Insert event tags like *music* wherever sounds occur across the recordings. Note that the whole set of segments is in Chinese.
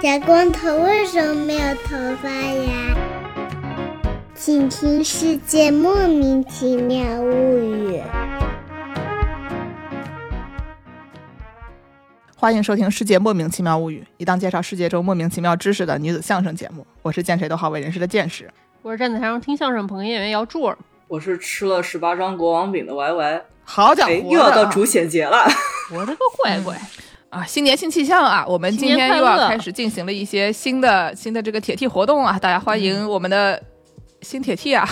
小光头为什么没有头发呀？请听《世界莫名其妙物语》。欢迎收听《世界莫名其妙物语》，一档介绍世界中莫名其妙知识的女子相声节目。我是见谁都好为人师的见识。我是站在台上听相声捧哏演员姚柱儿。我是吃了十八张国王饼的 Y Y。好家伙，哎，又要到主显节了。*laughs* 我的个乖乖！啊，新年新气象啊！我们今天又要开始进行了一些新的新的这个铁 T 活动啊！大家欢迎我们的新铁 T 啊！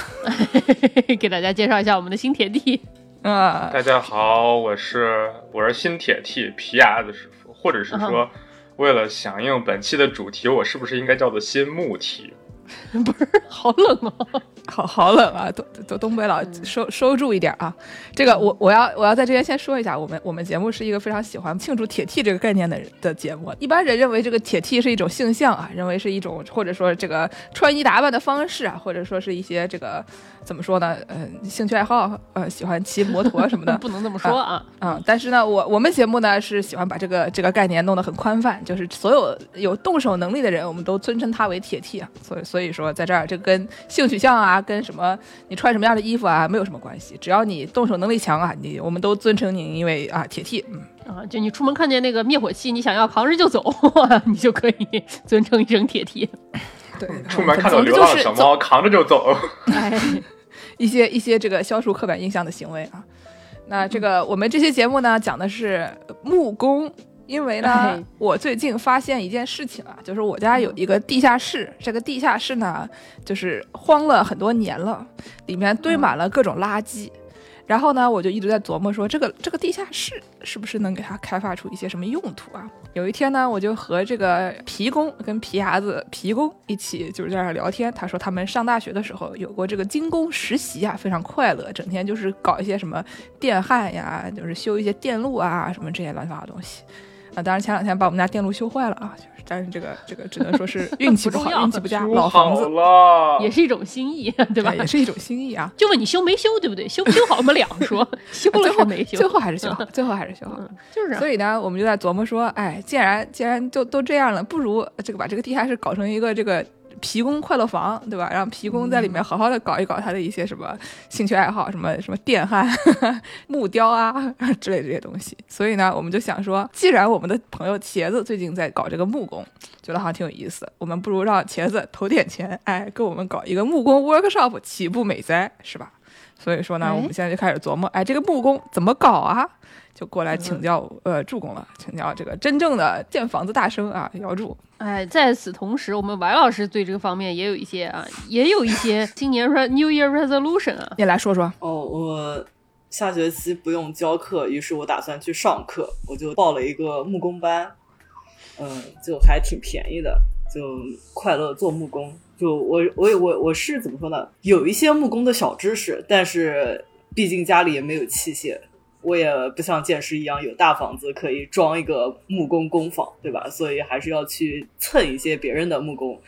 *laughs* 给大家介绍一下我们的新铁 T。啊，大家好，我是我是新铁 T 皮牙子师傅，或者是说，为了响应本期的主题，我是不是应该叫做新木 T？*laughs* 不是，好冷吗，*laughs* 好好冷啊！东东东北佬收收住一点啊！这个我我要我要在这边先说一下，我们我们节目是一个非常喜欢庆祝铁 T 这个概念的人的节目。一般人认为这个铁 T 是一种性向啊，认为是一种或者说这个穿衣打扮的方式啊，或者说是一些这个怎么说呢？呃，兴趣爱好，呃，喜欢骑摩托什么的，*laughs* 不能这么说啊。嗯，但是呢，我我们节目呢是喜欢把这个这个概念弄得很宽泛，就是所有有动手能力的人，我们都尊称他为铁 T 啊。所以所以说，在这儿这跟性取向啊，跟什么你穿什么样的衣服啊，没有什么关系。只要你动手能力强啊，你我们都尊称你为啊铁 T。嗯啊，就你出门看见那个灭火器，你想要扛着就走，*laughs* 你就可以 *laughs* 尊称一声铁 T。对，出门看到流浪小猫，扛着就走。哎，一些一些这个消除刻板印象的行为啊。那这个我们这期节目呢，讲的是木工。因为呢，我最近发现一件事情啊，就是我家有一个地下室，这个地下室呢，就是荒了很多年了，里面堆满了各种垃圾。然后呢，我就一直在琢磨说，这个这个地下室是不是能给它开发出一些什么用途啊？有一天呢，我就和这个皮工跟皮牙子皮工一起就是在那聊天，他说他们上大学的时候有过这个精工实习啊，非常快乐，整天就是搞一些什么电焊呀，就是修一些电路啊，什么这些乱七八糟的东西。啊，当然前两天把我们家电路修坏了啊，就是但是这个这个只能说是 *laughs* 运气不好，运气不佳，老房子也是一种心意，对吧？也是一种心意啊。就问你修没修，对不对？修不修好我们两说，*laughs* 修了还没修，最后还是修好，*laughs* 最后还是修好。就是，所以呢，我们就在琢磨说，哎，既然既然就都这样了，不如这个把这个地下室搞成一个这个。皮工快乐房，对吧？让皮工在里面好好的搞一搞他的一些什么兴趣爱好，什么什么电焊、*laughs* 木雕啊 *laughs* 之类这些东西。所以呢，我们就想说，既然我们的朋友茄子最近在搞这个木工，觉得好像挺有意思，我们不如让茄子投点钱，哎，给我们搞一个木工 workshop，岂不美哉？是吧？所以说呢，我们现在就开始琢磨，哎，这个木工怎么搞啊？就过来请教呃助攻了，请教这个真正的建房子大生啊，姚柱。哎，在此同时，我们王老师对这个方面也有一些啊，*laughs* 也有一些今年 New Year Resolution 啊，你来说说。哦，我下学期不用教课，于是我打算去上课，我就报了一个木工班，嗯，就还挺便宜的，就快乐做木工。就我我我我是怎么说呢？有一些木工的小知识，但是毕竟家里也没有器械。我也不像剑师一样有大房子可以装一个木工工坊，对吧？所以还是要去蹭一些别人的木工。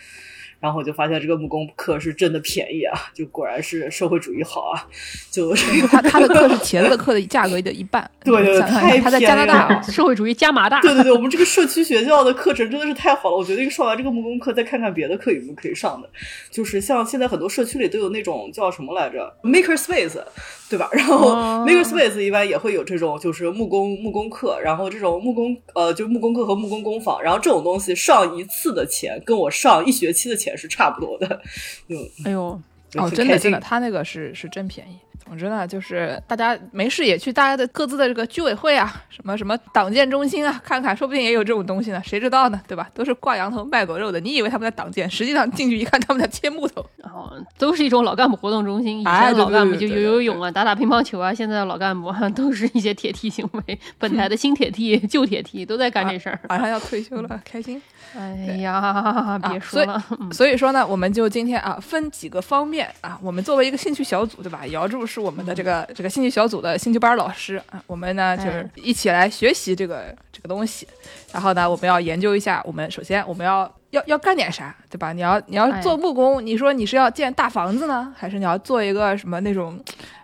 然后我就发现这个木工课是真的便宜啊，就果然是社会主义好啊！就他他的课是茄子的课的价格的一半，*laughs* 对对，太他在加拿大，社会主义加麻大。对对对，我们这个社区学校的课程真的是太好了，我决定上完这个木工课，再看看别的课有没有可以上的。就是像现在很多社区里都有那种叫什么来着，Maker Space，对吧？然后 Maker Space 一般也会有这种就是木工木工课，然后这种木工呃就木工课和木工工坊，然后这种东西上一次的钱跟我上一学期的钱。是差不多的，*laughs* 嗯，哎呦，哦，真的真的，他那个是是真便宜。总之呢，就是大家没事也去大家的各自的这个居委会啊，什么什么党建中心啊，看看，说不定也有这种东西呢，谁知道呢，对吧？都是挂羊头卖狗肉的，你以为他们在党建，实际上进去一看，他们在切木头。哦，都是一种老干部活动中心，以前老干部就游游泳啊，打打乒乓球啊，现在的老干部 *laughs* 都是一些铁梯行为。本台的新铁 T、旧铁 T 都在干这事儿，马上要退休了，开心。哎呀，别说了。所以说呢，我们就今天啊，分几个方面啊，我们作为一个兴趣小组，对吧？姚柱是我们的这个这个兴趣小组的兴趣班老师啊，我们呢就是一起来学习这个这个东西。然后呢，我们要研究一下，我们首先我们要要要干点啥，对吧？你要你要做木工，你说你是要建大房子呢，还是你要做一个什么那种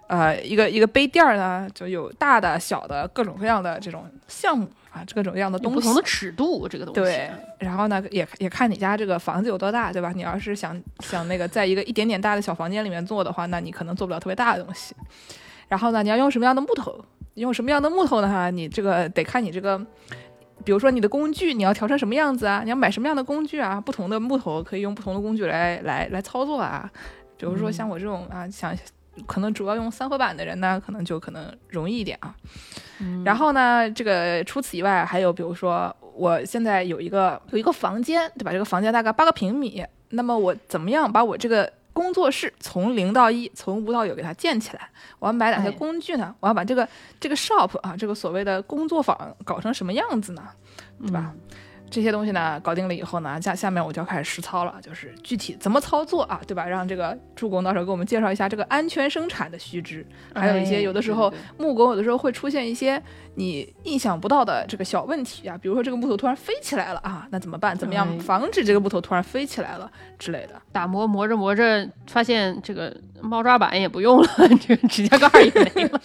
呃，一个一个杯垫儿呢，就有大的、小的各种各样的这种项目啊，各种各样的东西，不同的尺度，这个东西。对，然后呢，也也看你家这个房子有多大，对吧？你要是想想那个在一个一点点大的小房间里面做的话，那你可能做不了特别大的东西。然后呢，你要用什么样的木头？用什么样的木头呢？哈，你这个得看你这个，比如说你的工具，你要调成什么样子啊？你要买什么样的工具啊？不同的木头可以用不同的工具来来来操作啊。比如说像我这种啊，想。可能主要用三合板的人呢，可能就可能容易一点啊。然后呢，这个除此以外，还有比如说，我现在有一个有一个房间，对吧？这个房间大概八个平米，那么我怎么样把我这个工作室从零到一，从无到有给它建起来？我要买哪些工具呢？我要把这个这个 shop 啊，这个所谓的工作坊搞成什么样子呢？对吧？这些东西呢，搞定了以后呢，下下面我就要开始实操了，就是具体怎么操作啊，对吧？让这个助攻到时候给我们介绍一下这个安全生产的须知，还有一些有的时候木工有的时候会出现一些你意想不到的这个小问题啊，比如说这个木头突然飞起来了啊，那怎么办？怎么样防止这个木头突然飞起来了之类的？打磨磨着磨着，发现这个猫抓板也不用了，*laughs* 这个指甲盖也没了，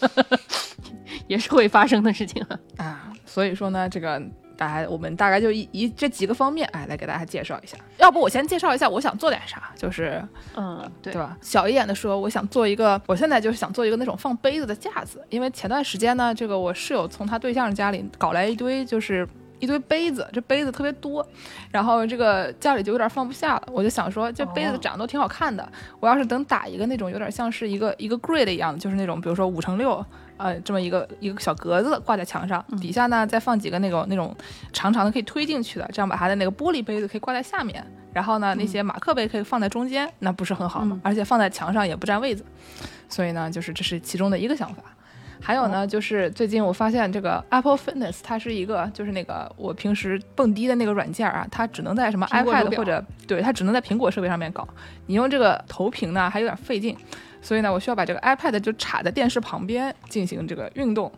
*laughs* 也是会发生的事情啊。啊，所以说呢，这个。大家，我们大概就以以这几个方面，哎，来给大家介绍一下。要不我先介绍一下，我想做点啥，就是，嗯，对吧？小一点的说，我想做一个，我现在就是想做一个那种放杯子的架子，因为前段时间呢，这个我室友从他对象家里搞来一堆，就是一堆杯子，这杯子特别多，然后这个家里就有点放不下了。我就想说，这杯子长得都挺好看的，我要是等打一个那种有点像是一个一个 grid 一样的，就是那种比如说五乘六。呃，这么一个一个小格子挂在墙上，底下呢再放几个那种那种长长的可以推进去的，这样把它的那个玻璃杯子可以挂在下面，然后呢那些马克杯可以放在中间，那不是很好吗？而且放在墙上也不占位子，所以呢，就是这是其中的一个想法。还有呢，就是最近我发现这个 Apple Fitness 它是一个就是那个我平时蹦迪的那个软件啊，它只能在什么 iPad 或者对它只能在苹果设备上面搞，你用这个投屏呢还有点费劲。所以呢，我需要把这个 iPad 就插在电视旁边进行这个运动，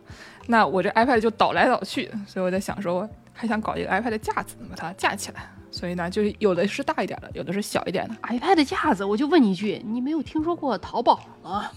那我这 iPad 就倒来倒去，所以我在想说，还想搞一个 iPad 架子，把它架起来。所以呢，就有的是大一点的，有的是小一点的 iPad 架子。我就问你一句，你没有听说过淘宝吗？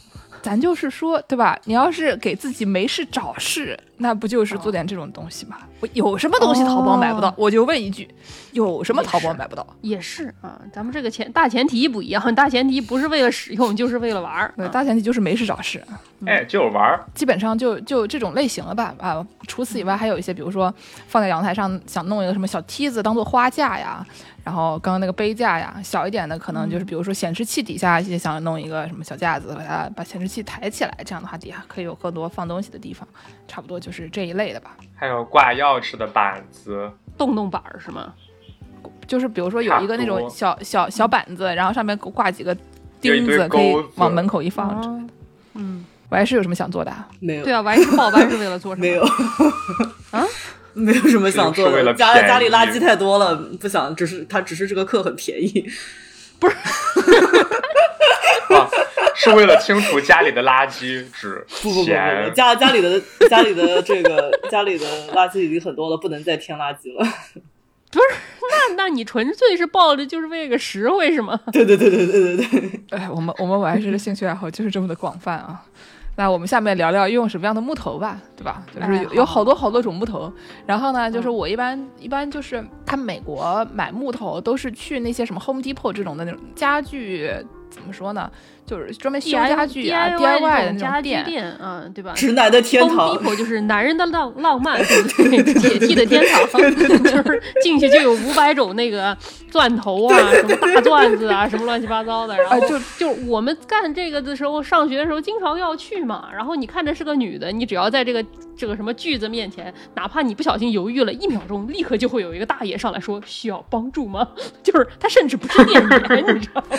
咱就是说，对吧？你要是给自己没事找事，那不就是做点这种东西吗？我有什么东西淘宝买不到？我就问一句，有什么淘宝买不到？也是啊，咱们这个前大前提不一样，大前提不是为了使用，就是为了玩儿。对，大前提就是没事找事。哎，就是玩儿，基本上就就这种类型了吧？啊，除此以外还有一些，比如说放在阳台上，想弄一个什么小梯子当做花架呀。然后刚刚那个杯架呀，小一点的可能就是比如说显示器底下也想弄一个什么小架子，把它把显示器抬起来，这样的话底下可以有更多放东西的地方，差不多就是这一类的吧。还有挂钥匙的板子，洞洞板是吗？就是比如说有一个那种小小小板子，然后上面挂几个钉子，可以往门口一放。嗯，我还是有什么想做的？没有。对啊，我还是报班是为了做什么？没有。啊？*laughs* 没有什么想做的，家家里垃圾太多了，不想，只是他只是这个课很便宜，不是，是为了清除家里的垃圾，只不不不不，家家里的家里的这个家里的垃圾已经很多了，不能再添垃圾了。不是，那那你纯粹是抱着就是为了个实惠是吗？对对对对对对对，哎，我们我们玩这的兴趣爱好就是这么的广泛啊。那我们下面聊聊用什么样的木头吧，对吧？就是有有好多好多种木头。然后呢，就是我一般一般就是看美国买木头都是去那些什么 Home Depot 这种的那种家具，怎么说呢？就是专门修家具啊，DIY 的那种店，嗯，对吧？直男的天堂 Depot 就是男人的浪浪漫，对，*laughs* 铁器的天堂，*laughs* 就是进去就有五百种那个钻头啊，什么大钻子啊，什么乱七八糟的。然后就就我们干这个的时候，上学的时候经常要去嘛。然后你看着是个女的，你只要在这个这个什么锯子面前，哪怕你不小心犹豫了一秒钟，立刻就会有一个大爷上来说需要帮助吗？*laughs* 就是他甚至不是店员，你知道吗？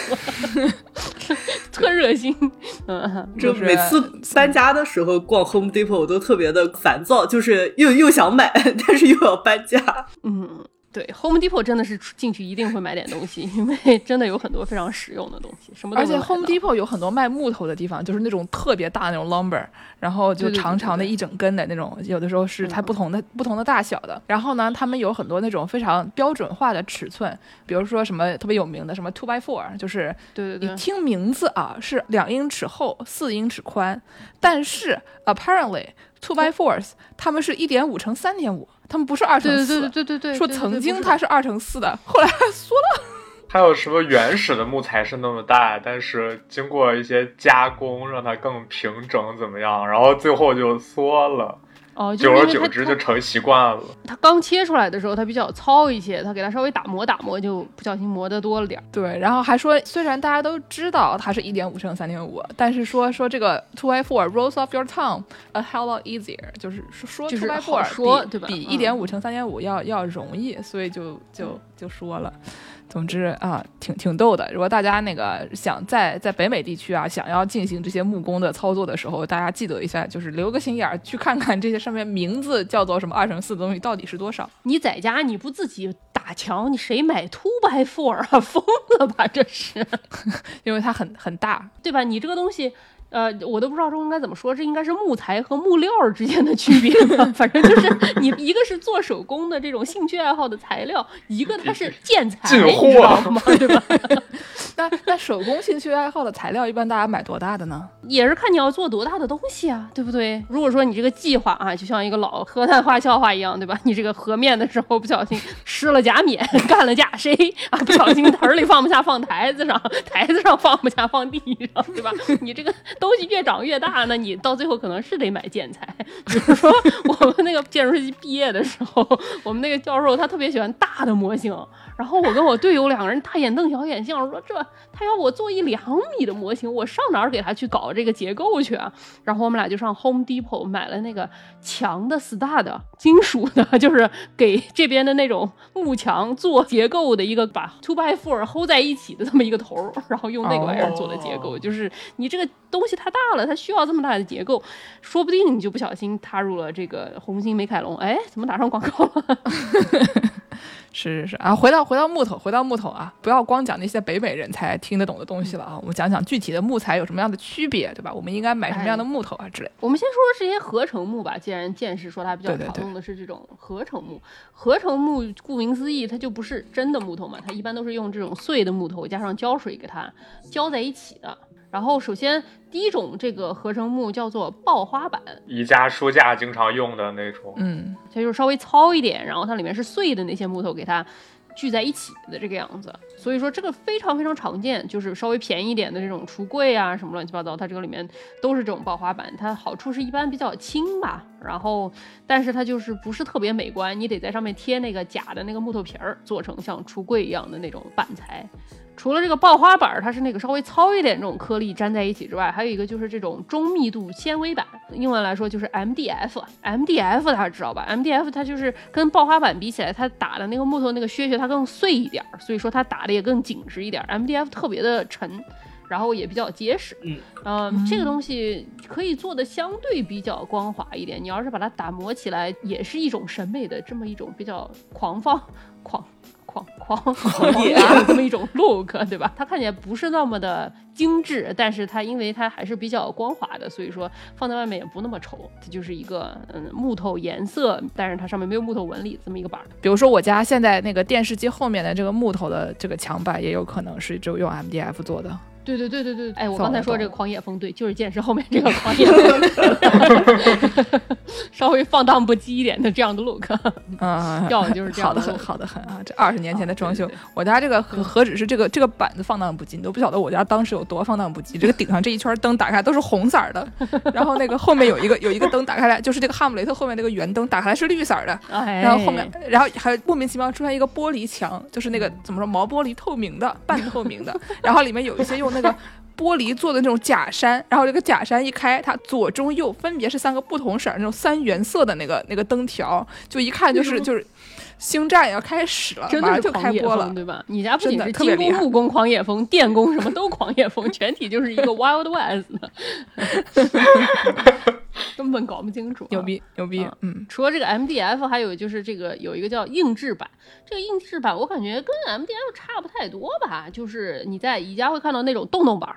特热心，*laughs* 嗯，就每次搬家的时候逛 Home Depot 我都特别的烦躁，就是又又想买，*laughs* 但是又要搬家。嗯，对，Home Depot 真的是进去一定会买点东西，因为 *laughs* 真的有很多非常实用的东西，什么而且 Home Depot 有很多卖木头的地方，就是那种特别大那种 lumber，然后就长长的一整根的那种，有的时候是它不同的不同的大小的。然后呢，他们有很多那种非常标准化的尺寸，比如说什么特别有名的什么 two by four，就是对对对，你听名字啊是两英尺厚，四英尺宽，但是 apparently two by fours 他们是一点五乘三点五。他们不是二乘四，对对对对对，说曾经它是二乘四的，后来缩了。还有什么原始的木材是那么大，但是经过一些加工让它更平整，怎么样？然后最后就缩了。哦，久而久之就成习惯了。它刚切出来的时候，它比较糙一些，它给它稍微打磨打磨，就不小心磨得多了点儿。对，然后还说，虽然大家都知道它是一点五乘三点五，但是说说这个 two by four rolls off your tongue a hell lot easier，就是说 two by four 说对吧？比一点五乘三点五要要容易，所以就就就说了。总之啊，挺挺逗的。如果大家那个想在在北美地区啊，想要进行这些木工的操作的时候，大家记得一下，就是留个心眼儿，去看看这些上面名字叫做什么二乘四的东西到底是多少。*laughs* 你在家你不自己打墙，你谁买 two by four 啊？疯了吧？这是，*laughs* 因为它很很大，对吧？你这个东西。呃，我都不知道这应该怎么说，这应该是木材和木料之间的区别吧？*laughs* 反正就是你一个是做手工的这种兴趣爱好的材料，一个它是建材，你知道吗？*laughs* 对吧？那那手工兴趣爱好的材料，一般大家买多大的呢？也是看你要做多大的东西啊，对不对？如果说你这个计划啊，就像一个老河南话笑话一样，对吧？你这个和面的时候不小心失了假面，*laughs* 干了假谁啊？不小心盆里放不下放台子上，台子上放不下放地上，对吧？你这个。*laughs* 东西越长越大，那你到最后可能是得买建材。比如说，我们那个建筑设计毕业的时候，我们那个教授他特别喜欢大的模型。然后我跟我队友两个人大眼瞪小眼，想说这他要我做一两米的模型，我上哪儿给他去搞这个结构去啊？然后我们俩就上 Home Depot 买了那个墙的 stud，金属的，就是给这边的那种木墙做结构的一个把 two by four hold 在一起的这么一个头，然后用那个玩意儿做的结构。就是你这个东西太大了，它需要这么大的结构，说不定你就不小心踏入了这个红星美凯龙。哎，怎么打上广告了？*laughs* 是是是啊，回到回到木头，回到木头啊，不要光讲那些北美人才听得懂的东西了啊，我们讲讲具体的木材有什么样的区别，对吧？我们应该买什么样的木头啊之类。我们先说说这些合成木吧，既然剑士说它比较常用的是这种合成木，合成木顾名思义，它就不是真的木头嘛，它一般都是用这种碎的木头加上胶水给它浇在一起的。然后，首先第一种这个合成木叫做刨花板，宜家书架经常用的那种，嗯，它就是稍微糙一点，然后它里面是碎的那些木头给它聚在一起的这个样子。所以说这个非常非常常见，就是稍微便宜一点的这种橱柜啊什么乱七八糟，它这个里面都是这种刨花板。它好处是一般比较轻吧，然后但是它就是不是特别美观，你得在上面贴那个假的那个木头皮儿，做成像橱柜一样的那种板材。除了这个刨花板，它是那个稍微糙一点这种颗粒粘在一起之外，还有一个就是这种中密度纤维板，英文来说就是 MDF。MDF 大家知道吧？MDF 它就是跟刨花板比起来，它打的那个木头那个屑屑它更碎一点，所以说它打的也更紧实一点。MDF 特别的沉，然后也比较结实。嗯，呃，这个东西可以做的相对比较光滑一点。你要是把它打磨起来，也是一种审美的这么一种比较狂放 *laughs* 狂。*laughs* 狂狂野这么一种 look，对吧？它看起来不是那么的精致，但是它因为它还是比较光滑的，所以说放在外面也不那么丑。它就是一个嗯木头颜色，但是它上面没有木头纹理这么一个板。比如说我家现在那个电视机后面的这个木头的这个墙板，也有可能是就用 MDF 做的。对对对对对，哎，我刚才说这个狂野风，对，就是剑士后面这个狂野风，*laughs* 稍微放荡不羁一点的这样的 look，*laughs* 嗯，要的就是这样的，好的很，好的很啊！这二十年前的装修，我家这个何何止是这个这个板子放荡不羁，你都不晓得我家当时有多放荡不羁。这个顶上这一圈灯打开都是红色的，然后那个后面有一个有一个灯打开来，就是这个哈姆雷特后面那个圆灯打开来是绿色的，然后后面然后还莫名其妙出现一个玻璃墙，就是那个怎么说毛玻璃透明的半透明的，然后里面有一些用。那个玻璃做的那种假山，然后这个假山一开，它左中右分别是三个不同色那种三原色的那个那个灯条，就一看就是就是星战要开始了，真的是就开播了，对吧？你家不仅是金工、木工狂野风，电工什么都狂野风，全体就是一个 Wild West，*laughs* 根本搞不清楚。牛逼，牛逼！嗯，除了这个 MDF，还有就是这个有一个叫硬质版，这个硬质版我感觉跟 MDF 差不太多吧？就是你在宜家会看到那种洞洞板，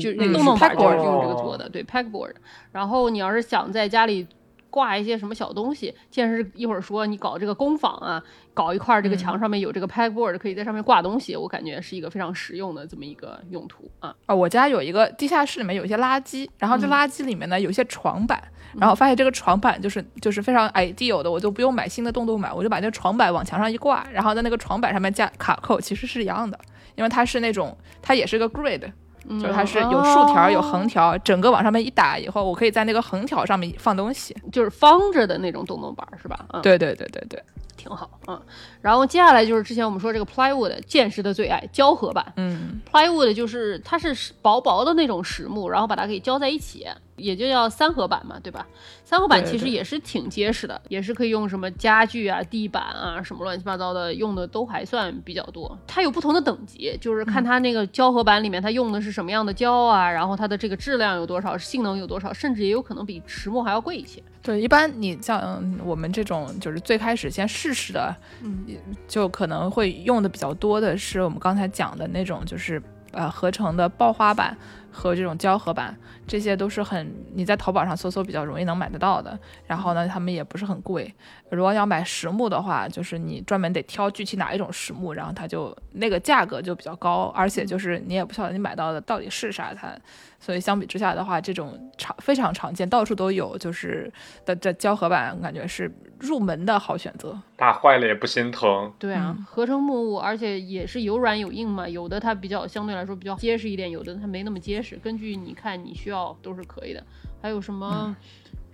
就洞洞板就是用这个做的，对 packboard。然后你要是想在家里。挂一些什么小东西，见是一会儿说你搞这个工坊啊，搞一块这个墙上面有这个 pegboard，可以在上面挂东西，我感觉是一个非常实用的这么一个用途啊。啊，我家有一个地下室里面有一些垃圾，然后这垃圾里面呢有一些床板，然后发现这个床板就是就是非常 ideal 的，我就不用买新的洞洞板，我就把这个床板往墙上一挂，然后在那个床板上面加卡扣，其实是一样的，因为它是那种它也是个 grid。就是它是有竖条有横条，整个往上面一打以后，我可以在那个横条上面放东西，就是方着的那种洞洞板，是吧？对对对对对。挺好，嗯，然后接下来就是之前我们说这个 plywood 见识的最爱胶合板，嗯，plywood 就是它是薄薄的那种实木，然后把它给胶在一起，也就叫三合板嘛，对吧？三合板其实也是挺结实的，也是可以用什么家具啊、地板啊什么乱七八糟的用的都还算比较多。它有不同的等级，就是看它那个胶合板里面它用的是什么样的胶啊，然后它的这个质量有多少，性能有多少，甚至也有可能比实木还要贵一些。对，一般你像我们这种，就是最开始先试试的，嗯，就可能会用的比较多的是我们刚才讲的那种，就是呃合成的刨花板和这种胶合板，这些都是很你在淘宝上搜搜比较容易能买得到的。然后呢，他们也不是很贵。如果要买实木的话，就是你专门得挑具体哪一种实木，然后它就那个价格就比较高，而且就是你也不晓得你买到的到底是啥，它。所以相比之下的话，这种常非常常见，到处都有，就是的这胶合板，感觉是入门的好选择。打坏了也不心疼。对啊，合成木物，而且也是有软有硬嘛，有的它比较相对来说比较结实一点，有的它没那么结实，根据你看你需要都是可以的。还有什么？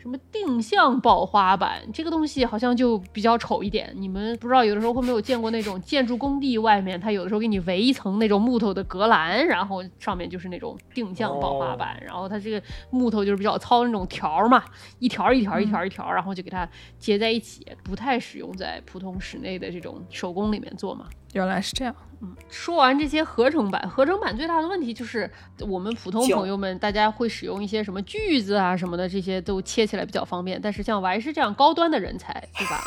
什么定向爆花板这个东西好像就比较丑一点，你们不知道有的时候会没有见过那种建筑工地外面，它有的时候给你围一层那种木头的隔栏，然后上面就是那种定向爆花板，然后它这个木头就是比较糙那种条嘛，一条一条一条一条，然后就给它结在一起，不太使用在普通室内的这种手工里面做嘛。原来是这样。嗯，说完这些合成版，合成版最大的问题就是我们普通朋友们，大家会使用一些什么锯子啊什么的，这些都切起来比较方便。但是像 Y 师这样高端的人才，对吧？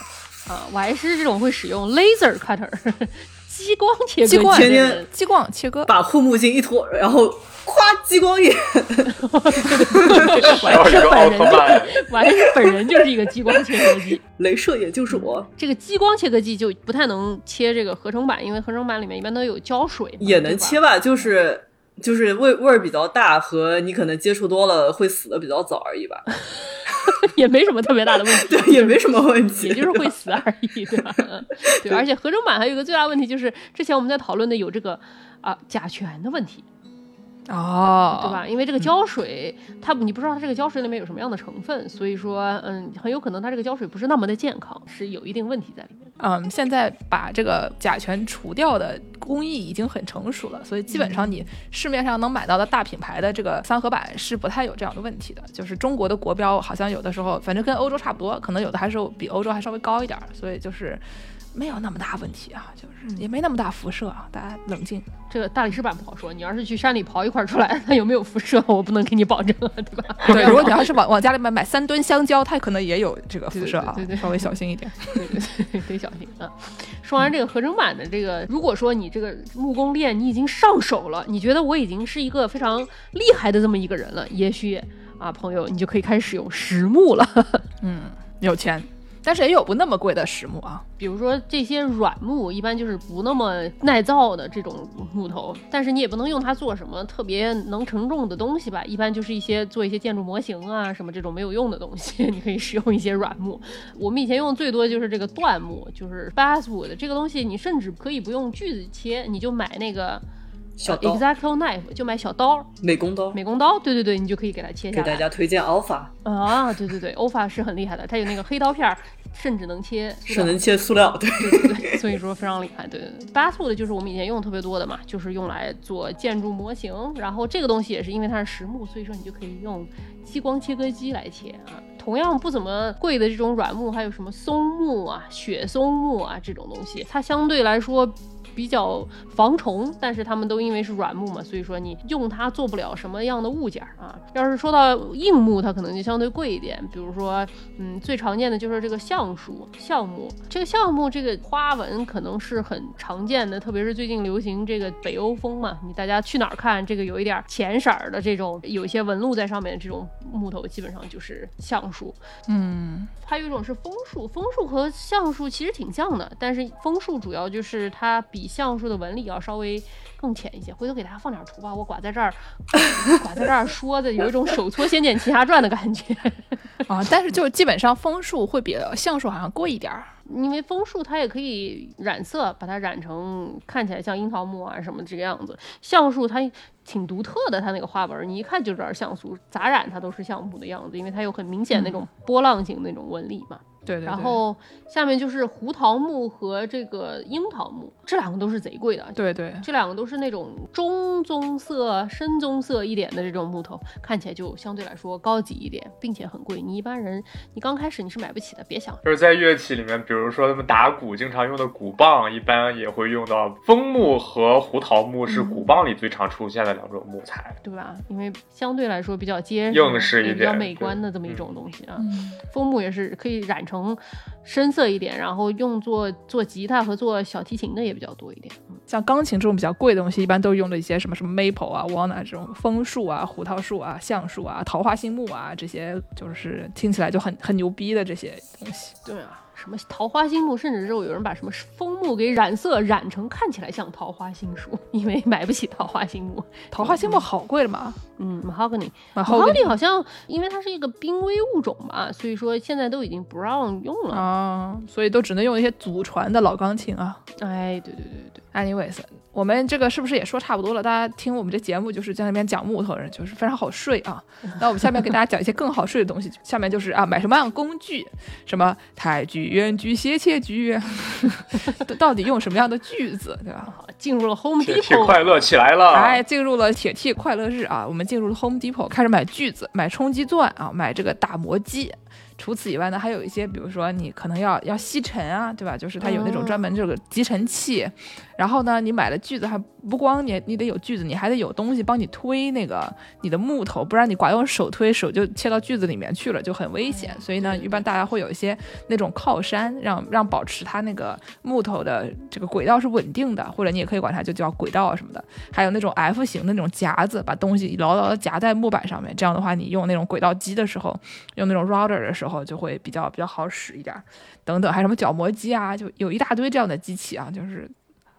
啊，我还是这种会使用 laser cutter。激光切割，天天激光切割，把护目镜一脱，然后夸激光眼。*laughs* 完事本人，完事本人就是一个激光切割机，镭射眼就是我。这个激光切割机就不太能切这个合成板，因为合成板里面一般都有胶水。也能切吧，就是就是味味儿比较大，和你可能接触多了会死的比较早而已吧。*laughs* 也没什么特别大的问题，对，也没什么问题，也就是会死而已，对吧？*laughs* 对，而且合成版还有一个最大问题就是，之前我们在讨论的有这个啊甲醛的问题。哦，对吧？因为这个胶水，它你不知道它这个胶水里面有什么样的成分，所以说，嗯，很有可能它这个胶水不是那么的健康，是有一定问题在里面。嗯，现在把这个甲醛除掉的工艺已经很成熟了，所以基本上你市面上能买到的大品牌的这个三合板是不太有这样的问题的。就是中国的国标好像有的时候，反正跟欧洲差不多，可能有的还是比欧洲还稍微高一点，所以就是。没有那么大问题啊，就是也没那么大辐射啊，大家冷静。这个大理石板不好说，你要是去山里刨一块出来，它有没有辐射，我不能给你保证，对吧？*laughs* 对，如果你要是往往家里面买三吨香蕉，它可能也有这个辐射啊，对对，稍微小心一点，对 *laughs* 对，得小心啊。说完这个合成板的这个，如果说你这个木工链你已经上手了，你觉得我已经是一个非常厉害的这么一个人了，也许啊，朋友，你就可以开始使用实木了。*laughs* 嗯，有钱。但是也有不那么贵的实木啊，比如说这些软木，一般就是不那么耐造的这种木头，但是你也不能用它做什么特别能承重的东西吧，一般就是一些做一些建筑模型啊什么这种没有用的东西，*laughs* 你可以使用一些软木。我们以前用最多就是这个椴木，就是 basswood 这个东西，你甚至可以不用锯子切，你就买那个。小刀，Exacto knife 就买小刀，美工刀，美工刀，对对对，你就可以给它切下来。给大家推荐 Alpha 啊，对对对，Alpha 是很厉害的，它有那个黑刀片，甚至能切，是能切塑料，对对对，所以说非常厉害。对对对，Basswood 就是我们以前用特别多的嘛，就是用来做建筑模型。然后这个东西也是因为它是实木，所以说你就可以用激光切割机来切啊。同样不怎么贵的这种软木，还有什么松木啊、雪松木啊这种东西，它相对来说。比较防虫，但是它们都因为是软木嘛，所以说你用它做不了什么样的物件啊。要是说到硬木，它可能就相对贵一点。比如说，嗯，最常见的就是这个橡树、橡木。这个橡木这个花纹可能是很常见的，特别是最近流行这个北欧风嘛，你大家去哪儿看这个有一点浅色儿的这种，有一些纹路在上面这种木头，基本上就是橡树。嗯，还有一种是枫树，枫树和橡树其实挺像的，但是枫树主要就是它比。比橡树的纹理要稍微更浅一些，回头给大家放点图吧。我挂在这儿，*laughs* 挂在这儿说的有一种手搓《仙剑奇侠传》的感觉 *laughs* 啊。但是就基本上枫树会比橡树好像贵一点儿，因为枫树它也可以染色，把它染成看起来像樱桃木啊什么这个样子。橡树它挺独特的，它那个花纹你一看就知道橡树，咋染它都是橡木的样子，因为它有很明显那种波浪形那种纹理嘛。对，然后下面就是胡桃木和这个樱桃木，这两个都是贼贵的。对对，这两个都是那种中棕色、深棕色一点的这种木头，看起来就相对来说高级一点，并且很贵。你一般人，你刚开始你是买不起的，别想。就是在乐器里面，比如说他们打鼓经常用的鼓棒，一般也会用到枫木和胡桃木，是鼓棒里最常出现的两种木材，对吧？因为相对来说比较结实、硬实一点、比较美观的这么一种东西啊。枫木也是可以染成。成深色一点，然后用作做吉他和做小提琴的也比较多一点。像钢琴这种比较贵的东西，一般都用的一些什么什么 maple 啊、walnut 这种枫树啊、胡桃树啊、橡树啊、桃花心木啊这些，就是听起来就很很牛逼的这些东西。对啊。什么桃花心木，甚至之后有人把什么枫木给染色，染成看起来像桃花心树，*laughs* 因为买不起桃花心木。桃花心木好贵了嘛？嗯，mahogany，mahogany 好像因为它是一个濒危物种嘛，所以说现在都已经不让用了啊，所以都只能用一些祖传的老钢琴啊。哎，对对对对，anyways。我们这个是不是也说差不多了？大家听我们这节目，就是在那边讲木头人，就是非常好睡啊。那我们下面给大家讲一些更好睡的东西。下面就是啊，买什么样工具？什么台锯、圆锯、斜切局，*laughs* 到底用什么样的句子，对吧？进入了 Home Depot，铁快乐起来了。哎，进入了铁 T 快乐日啊！我们进入了 Home Depot，开始买锯子、买冲击钻啊，买这个打磨机。除此以外呢，还有一些，比如说你可能要要吸尘啊，对吧？就是它有那种专门这个集尘器。然后呢，你买了锯子，还不光你你得有锯子，你还得有东西帮你推那个你的木头，不然你光用手推，手就切到锯子里面去了，就很危险。所以呢，一般大家会有一些那种靠山，让让保持它那个木头的这个轨道是稳定的，或者你也可以管它就叫轨道什么的。还有那种 F 型的那种夹子，把东西牢牢的夹在木板上面，这样的话，你用那种轨道机的时候，用那种 router 的时候，就会比较比较好使一点。等等，还有什么角磨机啊，就有一大堆这样的机器啊，就是。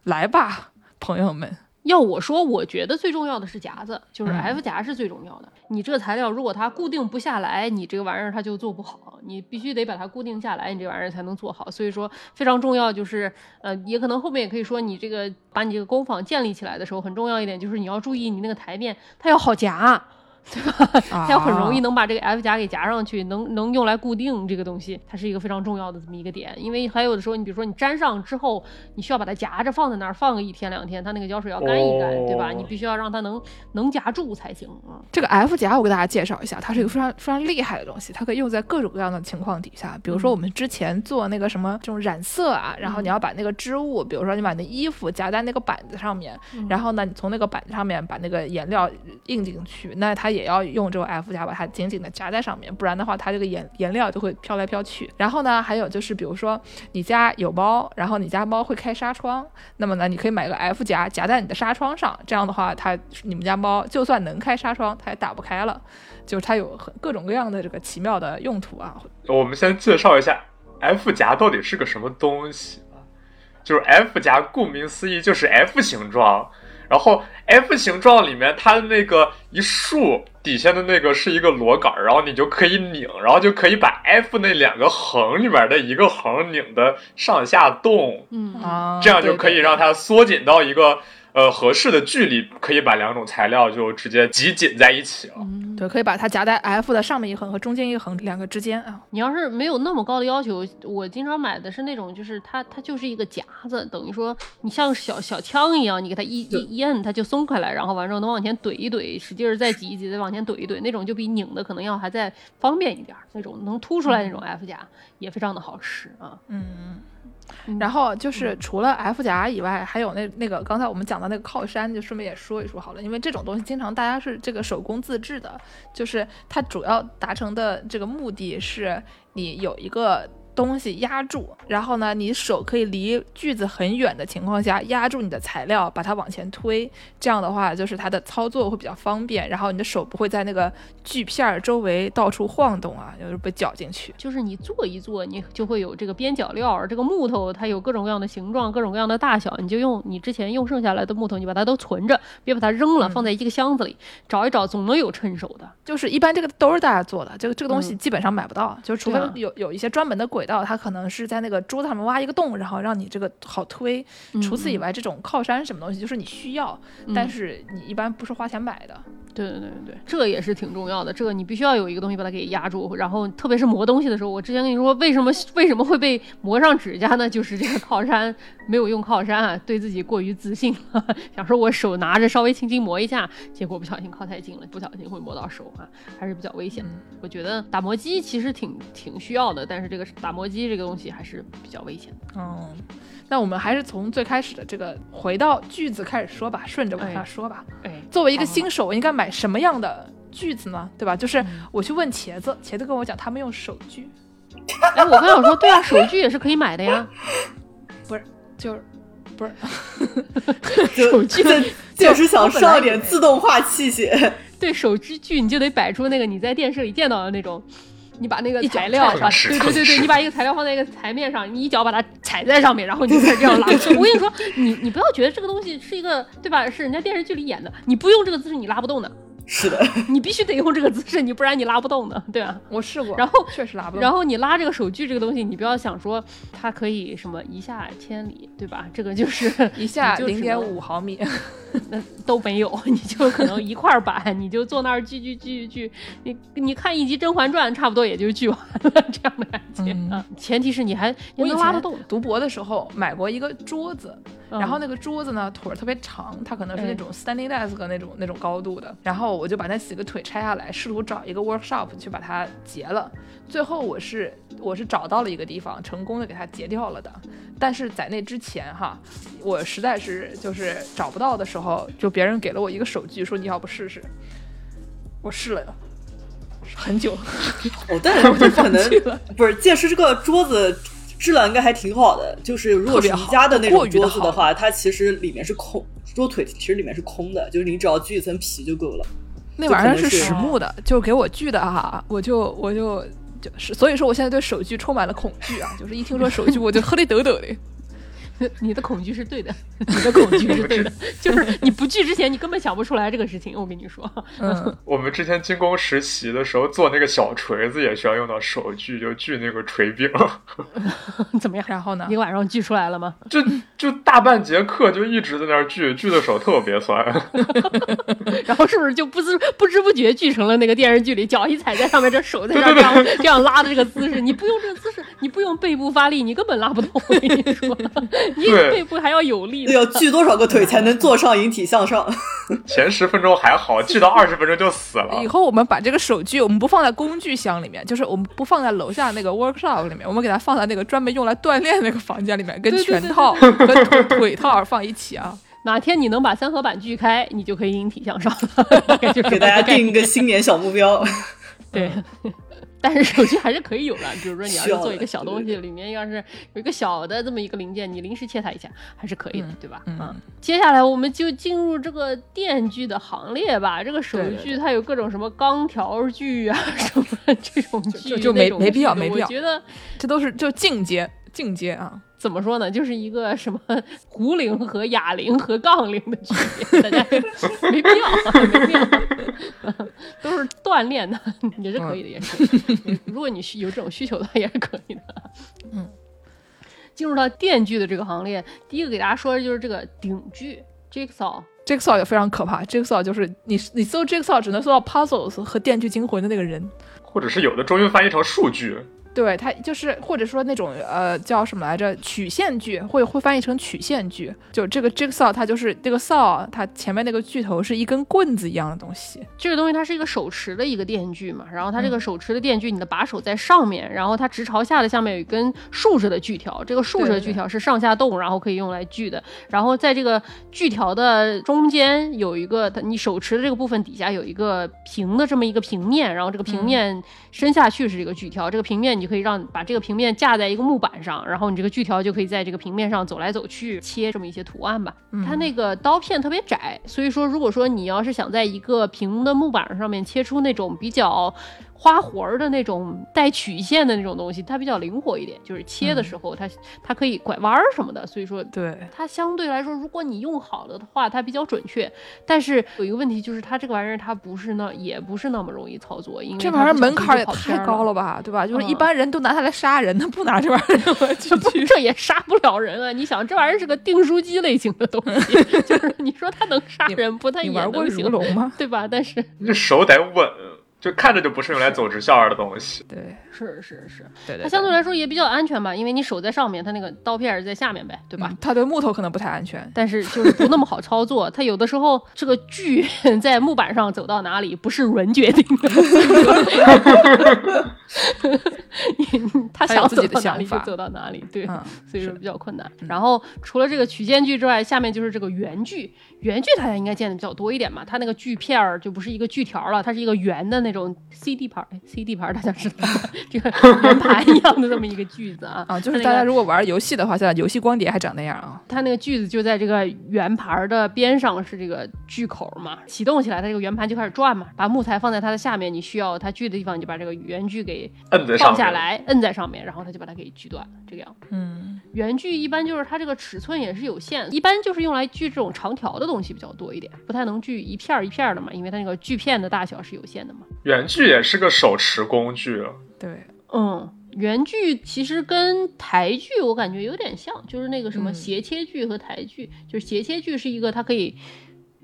来吧，朋友们！要我说，我觉得最重要的是夹子，就是 F 夹是最重要的。你这材料如果它固定不下来，你这个玩意儿它就做不好。你必须得把它固定下来，你这玩意儿才能做好。所以说非常重要，就是呃，也可能后面也可以说，你这个把你这个工坊建立起来的时候，很重要一点就是你要注意你那个台面它要好夹。对吧？它要很容易能把这个 F 夹给夹上去，能能用来固定这个东西，它是一个非常重要的这么一个点。因为还有的时候，你比如说你粘上之后，你需要把它夹着放在那儿，放个一天两天，它那个胶水要干一干，对吧？你必须要让它能能夹住才行啊。这个 F 夹我给大家介绍一下，它是一个非常非常厉害的东西，它可以用在各种各样的情况底下。比如说我们之前做那个什么这种染色啊，然后你要把那个织物，比如说你把那衣服夹在那个板子上面，然后呢，你从那个板子上面把那个颜料印进去，那它也要用这种。F 夹把它紧紧的夹在上面，不然的话，它这个颜颜料就会飘来飘去。然后呢，还有就是，比如说你家有猫，然后你家猫会开纱窗，那么呢，你可以买个 F 夹夹在你的纱窗上，这样的话，它你们家猫就算能开纱窗，它也打不开了。就是它有很各种各样的这个奇妙的用途啊。我们先介绍一下 F 夹到底是个什么东西啊？就是 F 夹，顾名思义就是 F 形状。然后 F 形状里面，它的那个一竖底下的那个是一个螺杆，然后你就可以拧，然后就可以把 F 那两个横里面的一个横拧的上下动，嗯。啊，这样就可以让它缩紧到一个呃合适的距离，可以把两种材料就直接挤紧在一起了。嗯，对，可以把它夹在 F 的上面一横和中间一横两个之间啊。你要是没有那么高的要求，我经常买的是那种，就是它它就是一个夹子，等于说你像小小枪一样，你给它一一一摁，它就松开来，然后完之后能往前怼一怼，使劲儿再挤一挤，再往前怼一怼，那种就比拧的可能要还再方便一点，那种能凸出来那种 F 夹也非常的好吃啊。嗯。然后就是除了 F 夹以外，还有那那个刚才我们讲的那个靠山，就顺便也说一说好了，因为这种东西经常大家是这个手工自制的，就是它主要达成的这个目的是你有一个。东西压住，然后呢，你手可以离锯子很远的情况下压住你的材料，把它往前推。这样的话，就是它的操作会比较方便，然后你的手不会在那个锯片周围 *laughs* 到处晃动啊，就是被绞进去。就是你做一做，你就会有这个边角料。这个木头它有各种各样的形状，各种各样的大小，你就用你之前用剩下来的木头，你把它都存着，别把它扔了，放在一个箱子里，找一找总能有趁手的。就是一般这个都是大家做的，这个这个东西基本上买不到，就除非有有一些专门的轨道，它可能是在那个桌子上面挖一个洞，然后让你这个好推。除此以外，这种靠山什么东西，就是你需要，但是你一般不是花钱买的。对对对对对，这个也是挺重要的。这个你必须要有一个东西把它给压住，然后特别是磨东西的时候，我之前跟你说为什么为什么会被磨上指甲呢？就是这个靠山没有用靠山啊，对自己过于自信了，*laughs* 想说我手拿着稍微轻轻磨一下，结果不小心靠太近了，不小心会磨到手啊，还是比较危险的。我觉得打磨机其实挺挺需要的，但是这个打磨机这个东西还是比较危险的。嗯。那我们还是从最开始的这个回到句子开始说吧，顺着往下说吧。哎，作为一个新手，我应该买什么样的句子呢？对吧？就是我去问茄子，茄子跟我讲他们用手锯。哎，我刚想说，对啊，手锯也是可以买的呀。不是，就是不是，*laughs* 手锯就是想上点自动化器械。对手机锯，你就得摆出那个你在电视里见到的那种。你把那个材料，把对对对对，你把一个材料放在一个台面上，你一脚把它踩在上面，然后你再这样拉。*laughs* 我跟你说，你你不要觉得这个东西是一个，对吧？是人家电视剧里演的，你不用这个姿势你拉不动的。是的，*laughs* 你必须得用这个姿势，你不然你拉不动的，对吧？我试过，然后确实拉不动。然后你拉这个手锯这个东西，你不要想说它可以什么一下千里，对吧？这个就是 *laughs* 一下零点五毫米，*laughs* 那都没有，你就可能一块板，你就坐那儿锯锯锯锯，你你看一集《甄嬛传》，差不多也就锯完了这样的感觉啊。前提是你还能拉得动。读博的时候买过一个桌子。然后那个桌子呢，腿儿特别长，它可能是那种 standing desk 那种那种高度的。然后我就把那几个腿拆下来，试图找一个 workshop 去把它截了。最后我是我是找到了一个地方，成功的给它截掉了的。但是在那之前哈，我实在是就是找不到的时候，就别人给了我一个手锯，说你要不试试。我试了很久，哦，但是可能 *laughs* 不是，届时这个桌子。质量应该还挺好的，就是如果是宜家的那种桌子的话，它其实里面是空，桌腿其实里面是空的，就是你只要锯一层皮就够了。那玩意儿是实木的，就给我锯的哈，我就我就就是，所以说我现在对手锯充满了恐惧啊，就是一听说手锯我就 *laughs* 喝里抖抖的。*laughs* 你的恐惧是对的，*laughs* 你的恐惧是对的，就是你不锯之前，你根本想不出来这个事情。我跟你说，嗯，*laughs* 我们之前进宫实习的时候做那个小锤子也需要用到手锯，就锯那个锤柄。怎么样？然后呢？一个晚上锯出来了吗？就就大半节课就一直在那儿锯，锯的手特别酸。然后是不是就不知不知不觉锯成了那个电视剧里脚一踩在上面，这手在这样这样拉的这个姿势？你不用这个姿势，你不用背部发力，你根本拉不动。我跟你说。你背部还要有力，要锯多少个腿才能坐上引体向上？*laughs* 前十分钟还好，锯到二十分钟就死了。以后我们把这个手锯，我们不放在工具箱里面，就是我们不放在楼下那个 workshop 里面，我们给它放在那个专门用来锻炼那个房间里面，跟拳套跟腿套放一起啊。*laughs* 哪天你能把三合板锯开，你就可以引体向上了。*laughs* 给大家定一个新年小目标。对。但是手机还是可以有的，比如说你要是做一个小东西，里面要是有一个小的这么一个零件，你临时切它一下还是可以的，对吧？嗯。接下来我们就进入这个电锯的行列吧。这个手锯它有各种什么钢条锯啊，*laughs* 什么这种锯，就没没必要，没必要。我觉得这都是就进阶，进阶啊。怎么说呢？就是一个什么 *laughs* 壶铃和哑铃和杠铃的区别，大家 *laughs* 没必要，没必要，都 *laughs* 是锻炼的，也是可以的，也是。如果你有这种需求的话，也是可以的。嗯，进入到电锯的这个行列，第一个给大家说的就是这个顶锯。Jigsaw，Jigsaw 也非常可怕。Jigsaw 就是你你搜 Jigsaw 只能搜到 Puzzles 和电锯惊魂的那个人，或者是有的中英翻译成数据。对它就是，或者说那种呃叫什么来着，曲线锯，会会翻译成曲线锯。就这个 jigsaw，它就是这个 saw，它前面那个锯头是一根棍子一样的东西。这个东西它是一个手持的一个电锯嘛，然后它这个手持的电锯，你的把手在上面，然后它直朝下的下面有一根竖着的锯条，这个竖着的锯条是上下动，然后可以用来锯的。然后在这个锯条的中间有一个，你手持的这个部分底下有一个平的这么一个平面，然后这个平面伸下去是这个锯条，这个平面。你可以让把这个平面架在一个木板上，然后你这个锯条就可以在这个平面上走来走去，切这么一些图案吧。它那个刀片特别窄，所以说如果说你要是想在一个平的木板上面切出那种比较。花活儿的那种带曲线的那种东西，它比较灵活一点，就是切的时候它它可以拐弯儿什么的，所以说对它相对来说，如果你用好了的话，它比较准确。但是有一个问题就是它这个玩意儿它不是那也不是那么容易操作，因为这玩意儿门槛也太高了吧，对吧？就是一般人都拿它来杀人，他不拿这玩意儿 *laughs* 这不这也杀不了人啊！你想这玩意儿是个订书机类型的东西，*laughs* 就是你说它能杀人不？它也能行吗？对吧？但是你手得稳。就看着就不是用来走直线的东西。对，是是是，对对。它相对来说也比较安全吧，因为你手在上面，它那个刀片是在下面呗，对吧？它对木头可能不太安全，但是就是不那么好操作。它有的时候这个锯 *laughs* 在木板上走到哪里，不是人决定的。*laughs* 他想走到哪里就走到哪里，对，所以说比较困难。然后除了这个曲线锯之外，下面就是这个圆锯。圆锯大家应该见的比较多一点嘛，它那个锯片儿就不是一个锯条了，它是一个圆的那种 CD 盘，CD 盘大家知道吗？*laughs* 这个圆盘一样的这么一个锯子啊，啊，就是大家如果玩游戏的话，现在游戏光碟还长那样啊。它那个锯子就在这个圆盘的边上是这个锯口嘛，启动起来它这个圆盘就开始转嘛，把木材放在它的下面，你需要它锯的地方，你就把这个圆锯给放下来，摁在上面，然后它就把它给锯断，这个样。嗯，圆锯一般就是它这个尺寸也是有限，一般就是用来锯这种长条的。东西比较多一点，不太能锯一片一片的嘛，因为它那个锯片的大小是有限的嘛。圆锯也是个手持工具，对，嗯，圆锯其实跟台锯我感觉有点像，就是那个什么斜切锯和台锯，就是斜切锯是一个它可以。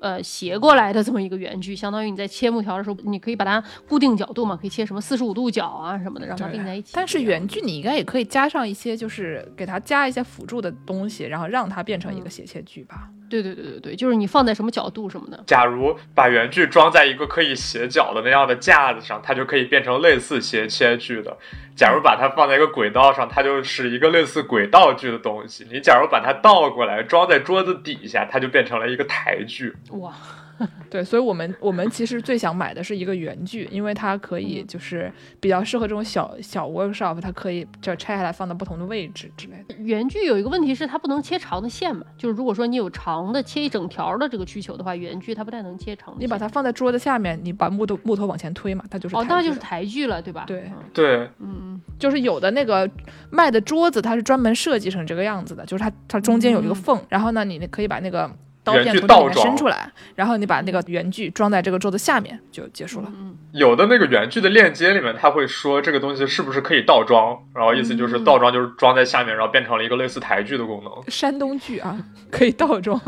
呃，斜过来的这么一个圆锯，相当于你在切木条的时候，你可以把它固定角度嘛，可以切什么四十五度角啊什么的，让它并在一起。但是圆锯你应该也可以加上一些，就是给它加一些辅助的东西，然后让它变成一个斜切锯吧。对对对对对，就是你放在什么角度什么的。假如把原剧装在一个可以斜角的那样的架子上，它就可以变成类似斜切剧的。假如把它放在一个轨道上，它就是一个类似轨道剧的东西。你假如把它倒过来装在桌子底下，它就变成了一个台锯。哇。*laughs* 对，所以我们我们其实最想买的是一个圆锯，因为它可以就是比较适合这种小小 workshop，它可以就拆下来放到不同的位置之类的。圆锯有一个问题是它不能切长的线嘛，就是如果说你有长的切一整条的这个需求的话，圆锯它不太能切长。你把它放在桌子下面，你把木头木头往前推嘛，它就是哦，那就是台锯了，对吧？对对，嗯嗯，就是有的那个卖的桌子，它是专门设计成这个样子的，就是它它中间有一个缝，然后呢，你可以把那个。刀片从里面伸出来，然后你把那个原锯装在这个桌子下面就结束了。有的那个原锯的链接里面，他会说这个东西是不是可以倒装，然后意思就是倒装就是装在下面，然后变成了一个类似台锯的功能。山东剧啊，可以倒装。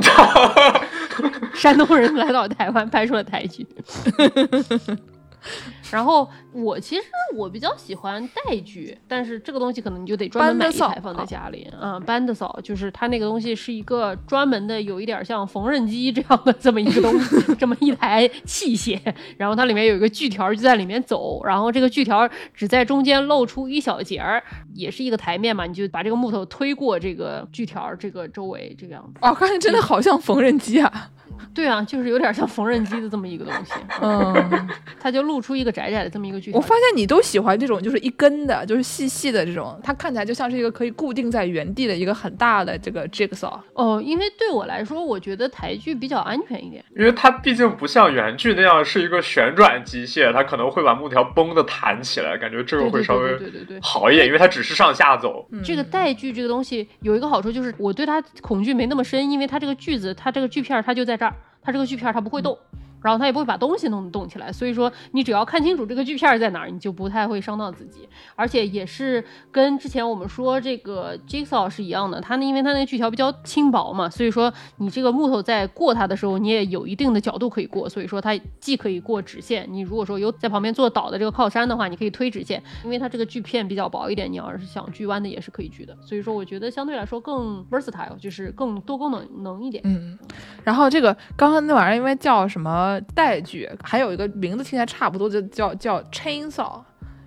*laughs* 山东人来到台湾拍出了台锯。*laughs* 然后我其实我比较喜欢带锯，但是这个东西可能你就得专门买一台放在家里。嗯，班的扫就是它那个东西是一个专门的，有一点像缝纫机这样的 *laughs* 这么一个东西，这么一台器械。然后它里面有一个锯条就在里面走，然后这个锯条只在中间露出一小节儿，也是一个台面嘛，你就把这个木头推过这个锯条这个周围这个样子。哦，看着真的好像缝纫机啊。对啊，就是有点像缝纫机的这么一个东西，嗯，它就露出一个窄窄的这么一个锯。我发现你都喜欢这种，就是一根的，就是细细的这种，它看起来就像是一个可以固定在原地的一个很大的这个 jigsaw。哦，因为对我来说，我觉得台锯比较安全一点，因为它毕竟不像圆锯那样是一个旋转机械，它可能会把木条崩的弹起来，感觉这个会稍微对对对好一点，因为它只是上下走。这个带锯这个东西有一个好处就是我对它恐惧没那么深，因为它这个锯子，它这个锯片它就在这儿。它这个锯片它不会动，然后它也不会把东西弄动起来，所以说你只要看清楚这个锯片在哪儿，你就不太会伤到自己。而且也是跟之前我们说这个 Jigsaw 是一样的，它那因为它那个锯条比较轻薄嘛，所以说你这个木头在过它的时候，你也有一定的角度可以过，所以说它既可以过直线，你如果说有在旁边做导的这个靠山的话，你可以推直线，因为它这个锯片比较薄一点，你要是想锯弯的也是可以锯的。所以说我觉得相对来说更 versatile，就是更多功能能一点。嗯，然后这个刚刚那玩意儿因为叫什么？带剧，还有一个名字听起来差不多，就叫叫 chainsaw。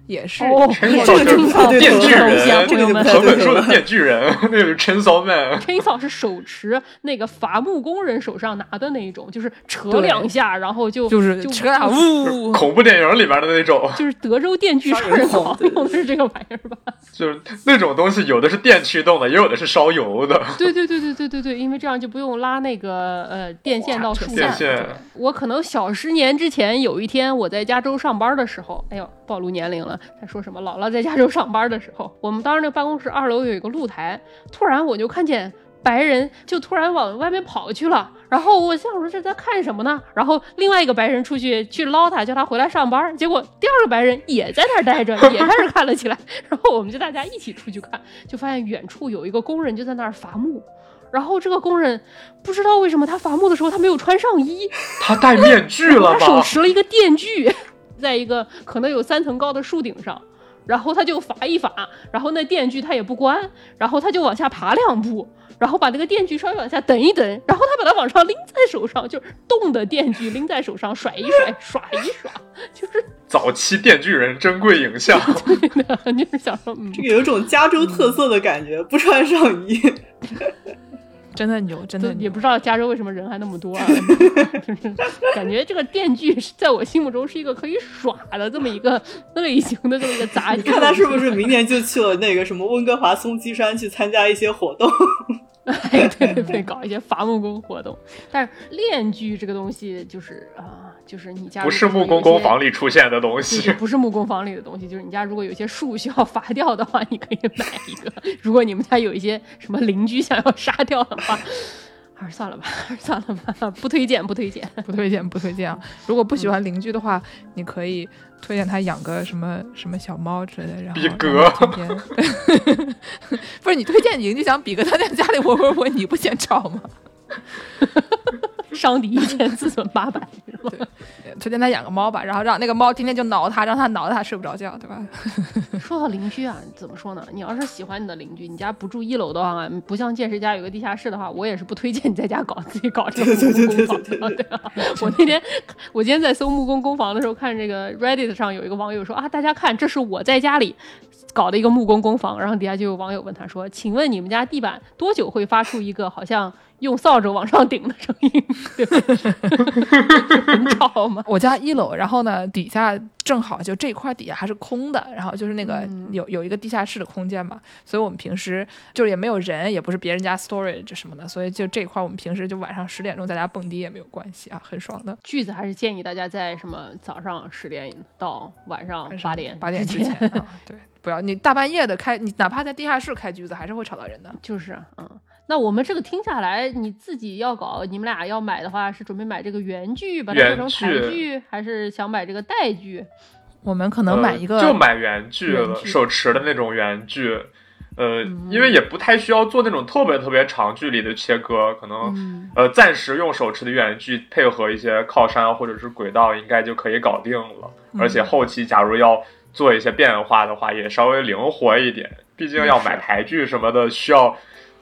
也是，这个就是电锯人，朋友们，我们说的电锯人，那个是 chainsaw man。chainsaw 是手持那个伐木工人手上拿的那一种，就是扯两下，然后就就是扯两呜，恐怖电影里边的那种，就是德州电锯杀人狂用的是这个玩意儿吧？就是那种东西，有的是电驱动的，也有的是烧油的。对对对对对对对，因为这样就不用拉那个呃电线到树下。我可能小十年之前有一天我在加州上班的时候，哎呦，暴露年龄了。他说什么？姥姥在加州上班的时候，我们当时那个办公室二楼有一个露台，突然我就看见白人就突然往外面跑去了。然后我想说这在看什么呢？然后另外一个白人出去去捞他，叫他回来上班。结果第二个白人也在那儿待着，也开始看了起来。*laughs* 然后我们就大家一起出去看，就发现远处有一个工人就在那儿伐木。然后这个工人不知道为什么他伐木的时候他没有穿上衣，他戴面具了吧？*laughs* 他手持了一个电锯。在一个可能有三层高的树顶上，然后他就伐一伐，然后那电锯他也不关，然后他就往下爬两步，然后把那个电锯稍微往下等一等，然后他把它往上拎在手上，就是动的电锯拎在手上甩一甩，*laughs* 耍一耍，就是早期电锯人珍贵影像。*laughs* 对的，就是想说，这个有种加州特色的感觉，不穿上衣。*laughs* 真的牛，真的也不知道加州为什么人还那么多啊！*laughs* 就是感觉这个电锯是在我心目中是一个可以耍的这么一个类型的这么一个杂技。看他是不是明年就去了那个什么温哥华松鸡山去参加一些活动？对对对，搞一些伐木工活动。但是链锯这个东西就是啊。就是你家不是木工工房里出现的东西，不是木工房里的东西。就是你家如果有一些树需要伐掉的话，你可以买一个。如果你们家有一些什么邻居想要杀掉的话，还是算了吧，还是算了吧，不推荐，不推荐，不推荐，不推荐啊！如果不喜欢邻居的话，你可以推荐他养个什么什么小猫之类的。然后比格，*laughs* 不是你推荐邻居想比格他在家里窝窝窝，你不嫌吵吗？*laughs* 伤敌一千，自损八百，对，推荐他养个猫吧，然后让那个猫天天就挠他，让他挠的他睡不着觉，对吧？*laughs* 说到邻居啊，怎么说呢？你要是喜欢你的邻居，你家不住一楼的话，不像见识家有个地下室的话，我也是不推荐你在家搞自己搞这个 *laughs* 木工工房的，对啊。我那天我今天在搜木工工房的时候，看这个 Reddit 上有一个网友说啊，大家看，这是我在家里搞的一个木工工房，然后底下就有网友问他说，请问你们家地板多久会发出一个好像？用扫帚往上顶的声音，对 *laughs* 很吵吗？我家一楼，然后呢，底下正好就这块底下还是空的，然后就是那个有有一个地下室的空间嘛，所以我们平时就是也没有人，也不是别人家 storage 什么的，所以就这块我们平时就晚上十点钟在家蹦迪也没有关系啊，很爽的。句子还是建议大家在什么早上十点到晚上八点八点之前，啊对，不要你大半夜的开，你哪怕在地下室开句子还是会吵到人的，就是嗯。那我们这个听下来，你自己要搞，你们俩要买的话，是准备买这个原锯，把它做成台剧，还是想买这个带锯？我们可能买一个，就买原锯了，手持的那种原锯。呃，因为也不太需要做那种特别特别长距离的切割，可能呃暂时用手持的原锯配合一些靠山或者是轨道，应该就可以搞定了。而且后期假如要做一些变化的话，也稍微灵活一点。毕竟要买台剧什么的，需要。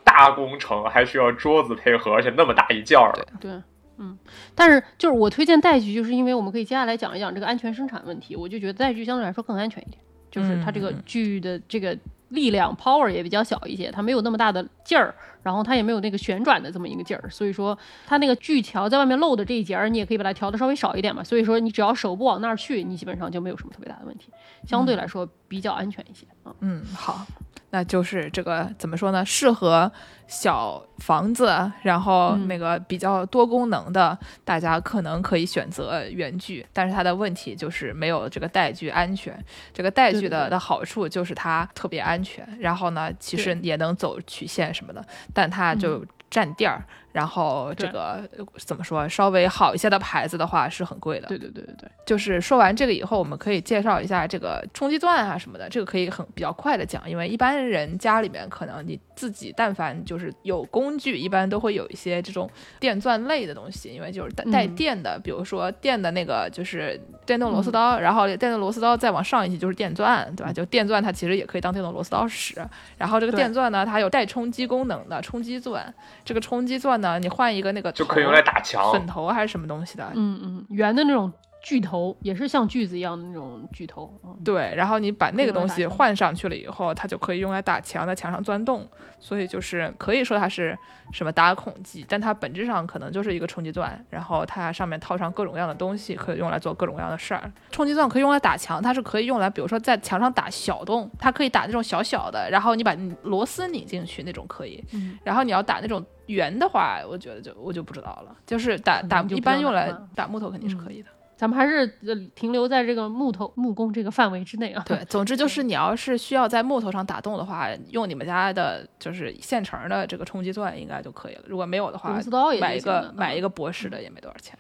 大工程还需要桌子配合，而且那么大一件儿。对，嗯，但是就是我推荐带锯，就是因为我们可以接下来讲一讲这个安全生产问题。我就觉得带锯相对来说更安全一点，就是它这个锯的这个力量 power 也比较小一些，它没有那么大的劲儿，然后它也没有那个旋转的这么一个劲儿，所以说它那个锯条在外面露的这一节儿，你也可以把它调的稍微少一点嘛。所以说你只要手不往那儿去，你基本上就没有什么特别大的问题，相对来说比较安全一些。嗯，好。那就是这个怎么说呢？适合小房子，然后那个比较多功能的，大家可能可以选择原锯。但是它的问题就是没有这个带锯安全。这个带锯的的好处就是它特别安全，然后呢，其实也能走曲线什么的，但它就占地儿。然后这个怎么说？稍微好一些的牌子的话是很贵的。对对对对对。就是说完这个以后，我们可以介绍一下这个冲击钻啊什么的。这个可以很比较快的讲，因为一般人家里面可能你自己但凡就是有工具，一般都会有一些这种电钻类的东西，因为就是带带电的，比如说电的那个就是电动螺丝刀，然后电动螺丝刀再往上一级就是电钻，对吧？就电钻它其实也可以当电动螺丝刀使。然后这个电钻呢，它有带冲击功能的冲击钻，这个冲击钻。呢，你换一个那个就可以用来打墙，粉头还是什么东西的？嗯嗯，圆的那种。锯头也是像锯子一样的那种锯头，对，然后你把那个东西换。上去了以后，它就可以用来打墙，在墙上钻洞，所以就是可以说它是什么打孔机，但它本质上可能就是一个冲击钻，然后它上面套上各种各样的东西，可以用来做各种各样的事儿。冲击钻可以用来打墙，它是可以用来，比如说在墙上打小洞，它可以打那种小小的，然后你把螺丝拧进去那种可以，然后你要打那种圆的话，我觉得就我就不知道了，就是打打一般用来打木头肯定是可以的。咱们还是停留在这个木头木工这个范围之内啊。对，总之就是你要是需要在木头上打洞的话，用你们家的就是现成的这个冲击钻应该就可以了。如果没有的话，买一个买一个博士的也没多少钱。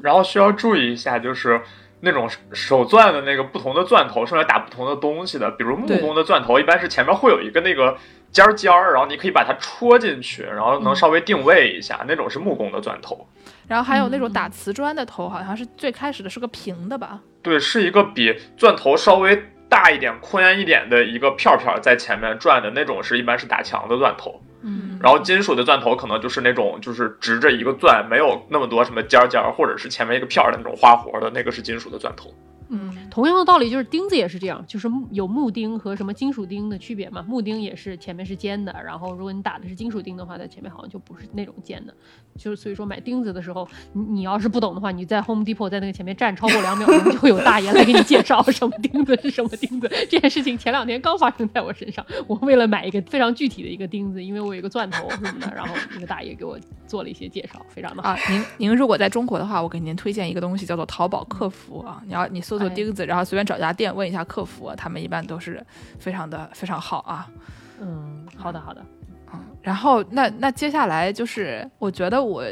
然后需要注意一下，就是那种手钻的那个不同的钻头是用来打不同的东西的。比如木工的钻头，一般是前面会有一个那个尖尖儿，然后你可以把它戳进去，然后能稍微定位一下，那种是木工的钻头。然后还有那种打瓷砖的头，好像是最开始的是个平的吧？对，是一个比钻头稍微大一点、宽一点的一个片片在前面转的那种，是一般是打墙的钻头。嗯，然后金属的钻头可能就是那种就是直着一个钻，没有那么多什么尖尖，或者是前面一个片的那种花活的那个是金属的钻头。嗯，同样的道理就是钉子也是这样，就是有木钉和什么金属钉的区别嘛。木钉也是前面是尖的，然后如果你打的是金属钉的话，在前面好像就不是那种尖的。就是所以说买钉子的时候，你你要是不懂的话，你在 Home Depot 在那个前面站超过两秒钟，就会有大爷来给你介绍什么钉子是什么钉子。*laughs* 这件事情前两天刚发生在我身上，我为了买一个非常具体的一个钉子，因为我有一个钻头什么的，然后那个大爷给我做了一些介绍，非常的好。啊，您您如果在中国的话，我给您推荐一个东西，叫做淘宝客服啊。你要你搜索钉子，然后随便。找家店问一下客服，他们一般都是非常的非常好啊。嗯，好的好的。嗯，然后那那接下来就是，我觉得我。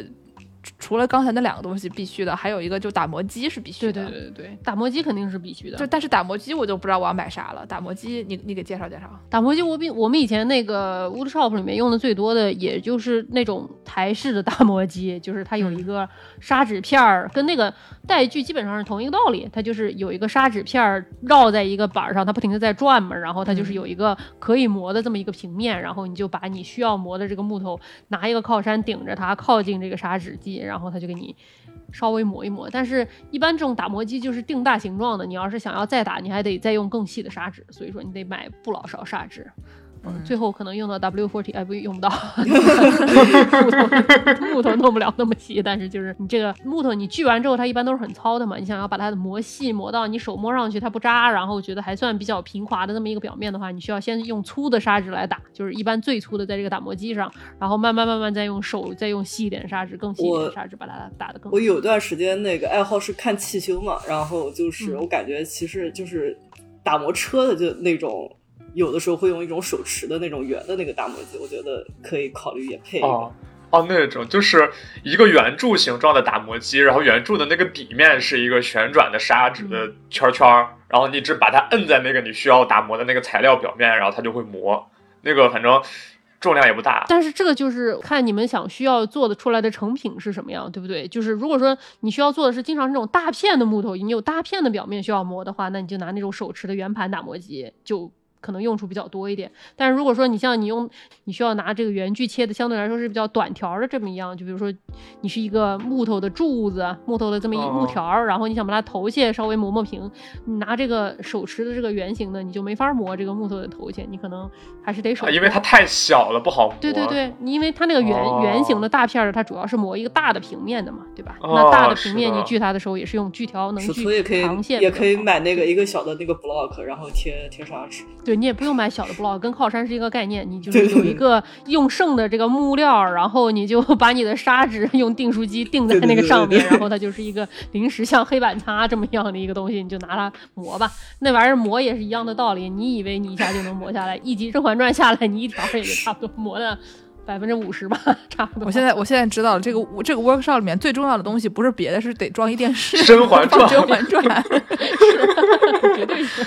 除了刚才那两个东西必须的，还有一个就打磨机是必须的。对对对对打磨机肯定是必须的。就但是打磨机我就不知道我要买啥了。打磨机，你你给介绍介绍。打磨机我比我们以前那个 Wood Shop 里面用的最多的，也就是那种台式的打磨机，就是它有一个砂纸片儿，跟那个带锯基本上是同一个道理。它就是有一个砂纸片儿绕在一个板上，它不停的在转嘛，然后它就是有一个可以磨的这么一个平面，然后你就把你需要磨的这个木头拿一个靠山顶着它，靠近这个砂纸机。然后他就给你稍微磨一磨，但是一般这种打磨机就是定大形状的，你要是想要再打，你还得再用更细的砂纸，所以说你得买不老少砂纸。最后可能用到 W forty，哎，不用不到，*laughs* 木头木头弄不了那么细，但是就是你这个木头你锯完之后，它一般都是很糙的嘛，你想要把它的磨细，磨到你手摸上去它不扎，然后觉得还算比较平滑的那么一个表面的话，你需要先用粗的砂纸来打，就是一般最粗的在这个打磨机上，然后慢慢慢慢再用手再用细一点砂纸，更细一点砂纸把它打的更。我有段时间那个爱好是看汽修嘛，然后就是我感觉其实就是打磨车的就那种。有的时候会用一种手持的那种圆的那个打磨机，我觉得可以考虑也配。哦哦，那种就是一个圆柱形状的打磨机，然后圆柱的那个底面是一个旋转的砂纸的圈圈，然后你只把它摁在那个你需要打磨的那个材料表面，然后它就会磨。那个反正重量也不大。但是这个就是看你们想需要做的出来的成品是什么样，对不对？就是如果说你需要做的是经常这种大片的木头，你有大片的表面需要磨的话，那你就拿那种手持的圆盘打磨机就。可能用处比较多一点，但是如果说你像你用，你需要拿这个圆锯切的，相对来说是比较短条的这么一样，就比如说你是一个木头的柱子，木头的这么一木条，然后你想把它头线稍微磨磨平，你拿这个手持的这个圆形的，你就没法磨这个木头的头线，你可能还是得手，因为它太小了不好磨。对对对，因为它那个圆圆形的大片的，它主要是磨一个大的平面的嘛，对吧？那大的平面你锯它的时候也是用锯条能锯长线，也可以买那个一个小的那个 block，然后贴贴砂纸。对。你也不用买小的 block，跟靠山是一个概念。你就是有一个用剩的这个木料，然后你就 *laughs* 把你的砂纸用订书机订在那个上面，然后它就是一个临时像黑板擦这么样的一个东西，你就拿它磨吧。那玩意儿磨也是一样的道理。你以为你一下就能磨下来？一集《甄嬛传》下来，你一条也就差不多磨的百分之五十吧，差不多。我现在我现在知道了，这个这个 workshop 里面最重要的东西不是别的，是得装一电视，*laughs*《甄嬛传》。《甄嬛传》绝对是。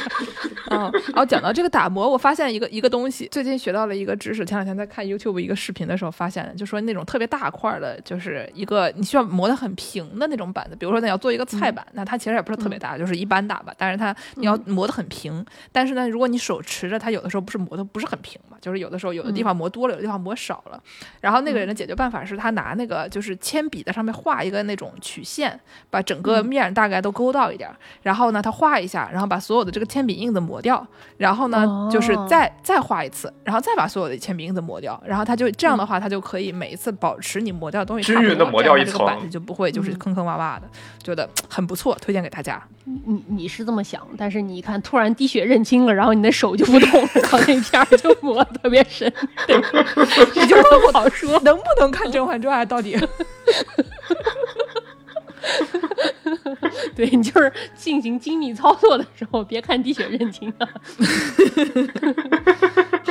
嗯，然后讲到这个打磨，我发现一个一个东西，最近学到了一个知识。前两天在看 YouTube 一个视频的时候，发现的，就说那种特别大块的，就是一个你需要磨得很平的那种板子。比如说，你要做一个菜板，那它其实也不是特别大，就是一般大吧。但是它你要磨得很平。但是呢，如果你手持着它，有的时候不是磨的不是很平嘛，就是有的时候有的地方磨多了，有的地方磨少了。然后那个人的解决办法是他拿那个就是铅笔在上面画一个那种曲线，把整个面大概都勾到一点。然后呢，他画一下，然后把所有的这个铅笔印子磨掉。然后呢，就是再再画一次，然后再把所有的铅笔印子抹掉。然后它就这样的话，它就可以每一次保持你磨掉的东西均匀的磨掉一层，板子就不会就是坑坑洼洼的，觉得很不错，推荐给大家。你你是这么想，但是你一看突然滴血认亲了，然后你的手就不动了，然后那片儿就磨特别深，*laughs* 你就不好说 *laughs* 能不能看《甄嬛传》到底。*laughs* 对你就是进行精密操作的时候，别看滴血认亲啊。*laughs*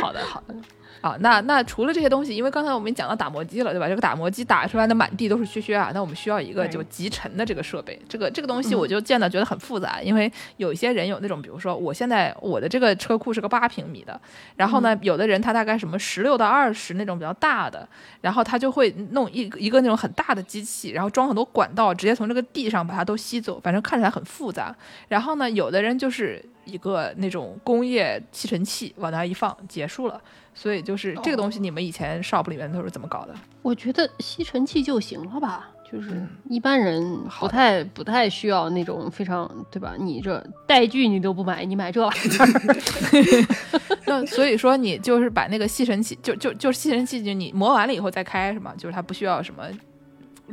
好的，好的。啊，那那除了这些东西，因为刚才我们讲到打磨机了，对吧？这个打磨机打出来的满地都是屑屑啊，那我们需要一个就集尘的这个设备。这个这个东西我就见到觉得很复杂，因为有一些人有那种，比如说我现在我的这个车库是个八平米的，然后呢，有的人他大概什么十六到二十那种比较大的，然后他就会弄一一个那种很大的机器，然后装很多管道，直接从这个地上把它都吸走，反正看起来很复杂。然后呢，有的人就是一个那种工业吸尘器往那一放，结束了。所以就是这个东西，你们以前 shop 里面都是怎么搞的？我觉得吸尘器就行了吧，就是一般人不太不太需要那种非常对吧？你这带具你都不买，你买这玩意儿。*laughs* *laughs* 那所以说你就是把那个吸尘器，就就就吸尘器，就你磨完了以后再开是吗？就是它不需要什么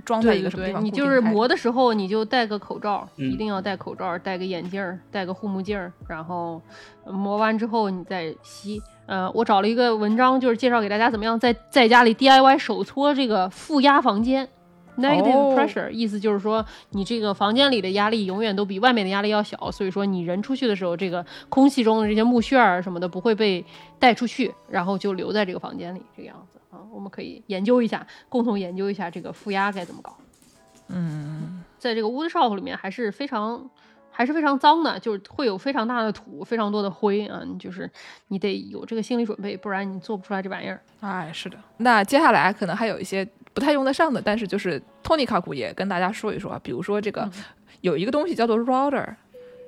装在一个什么地方。你就是磨的时候你就戴个口罩，一定要戴口罩，戴个眼镜，戴个护目镜，然后磨完之后你再吸。呃，我找了一个文章，就是介绍给大家怎么样在在家里 DIY 手搓这个负压房间，negative pressure，意思就是说你这个房间里的压力永远都比外面的压力要小，所以说你人出去的时候，这个空气中的这些木屑儿什么的不会被带出去，然后就留在这个房间里这个样子啊。我们可以研究一下，共同研究一下这个负压该怎么搞。嗯，在这个 wood shop 里面还是非常。还是非常脏的，就是会有非常大的土，非常多的灰啊！你就是你得有这个心理准备，不然你做不出来这玩意儿。哎，是的。那接下来可能还有一些不太用得上的，但是就是托尼卡古也跟大家说一说，比如说这个有一个东西叫做 router，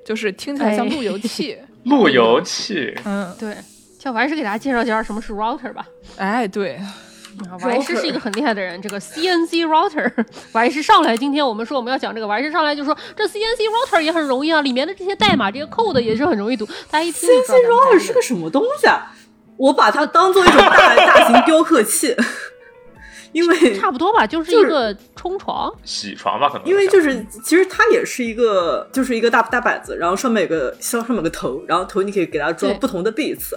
就是听起来像路由器。*laughs* 路由器。嗯，对。叫我还是给大家介绍介绍什么是 router 吧。哎，对。王医师是一个很厉害的人，这个 CNC router，王医师上来，今天我们说我们要讲这个，王医师上来就说这 CNC router 也很容易啊，里面的这些代码，这些 code 也是很容易读。大家一听，CNC router 是个什么东西啊？我把它当做一种大大型雕刻器，*laughs* 因为差不多吧，就是一个冲床、洗床吧，可能。因为就是其实它也是一个，就是一个大大板子，然后上面有个上上面有个头，然后头你可以给它装不同的 bits，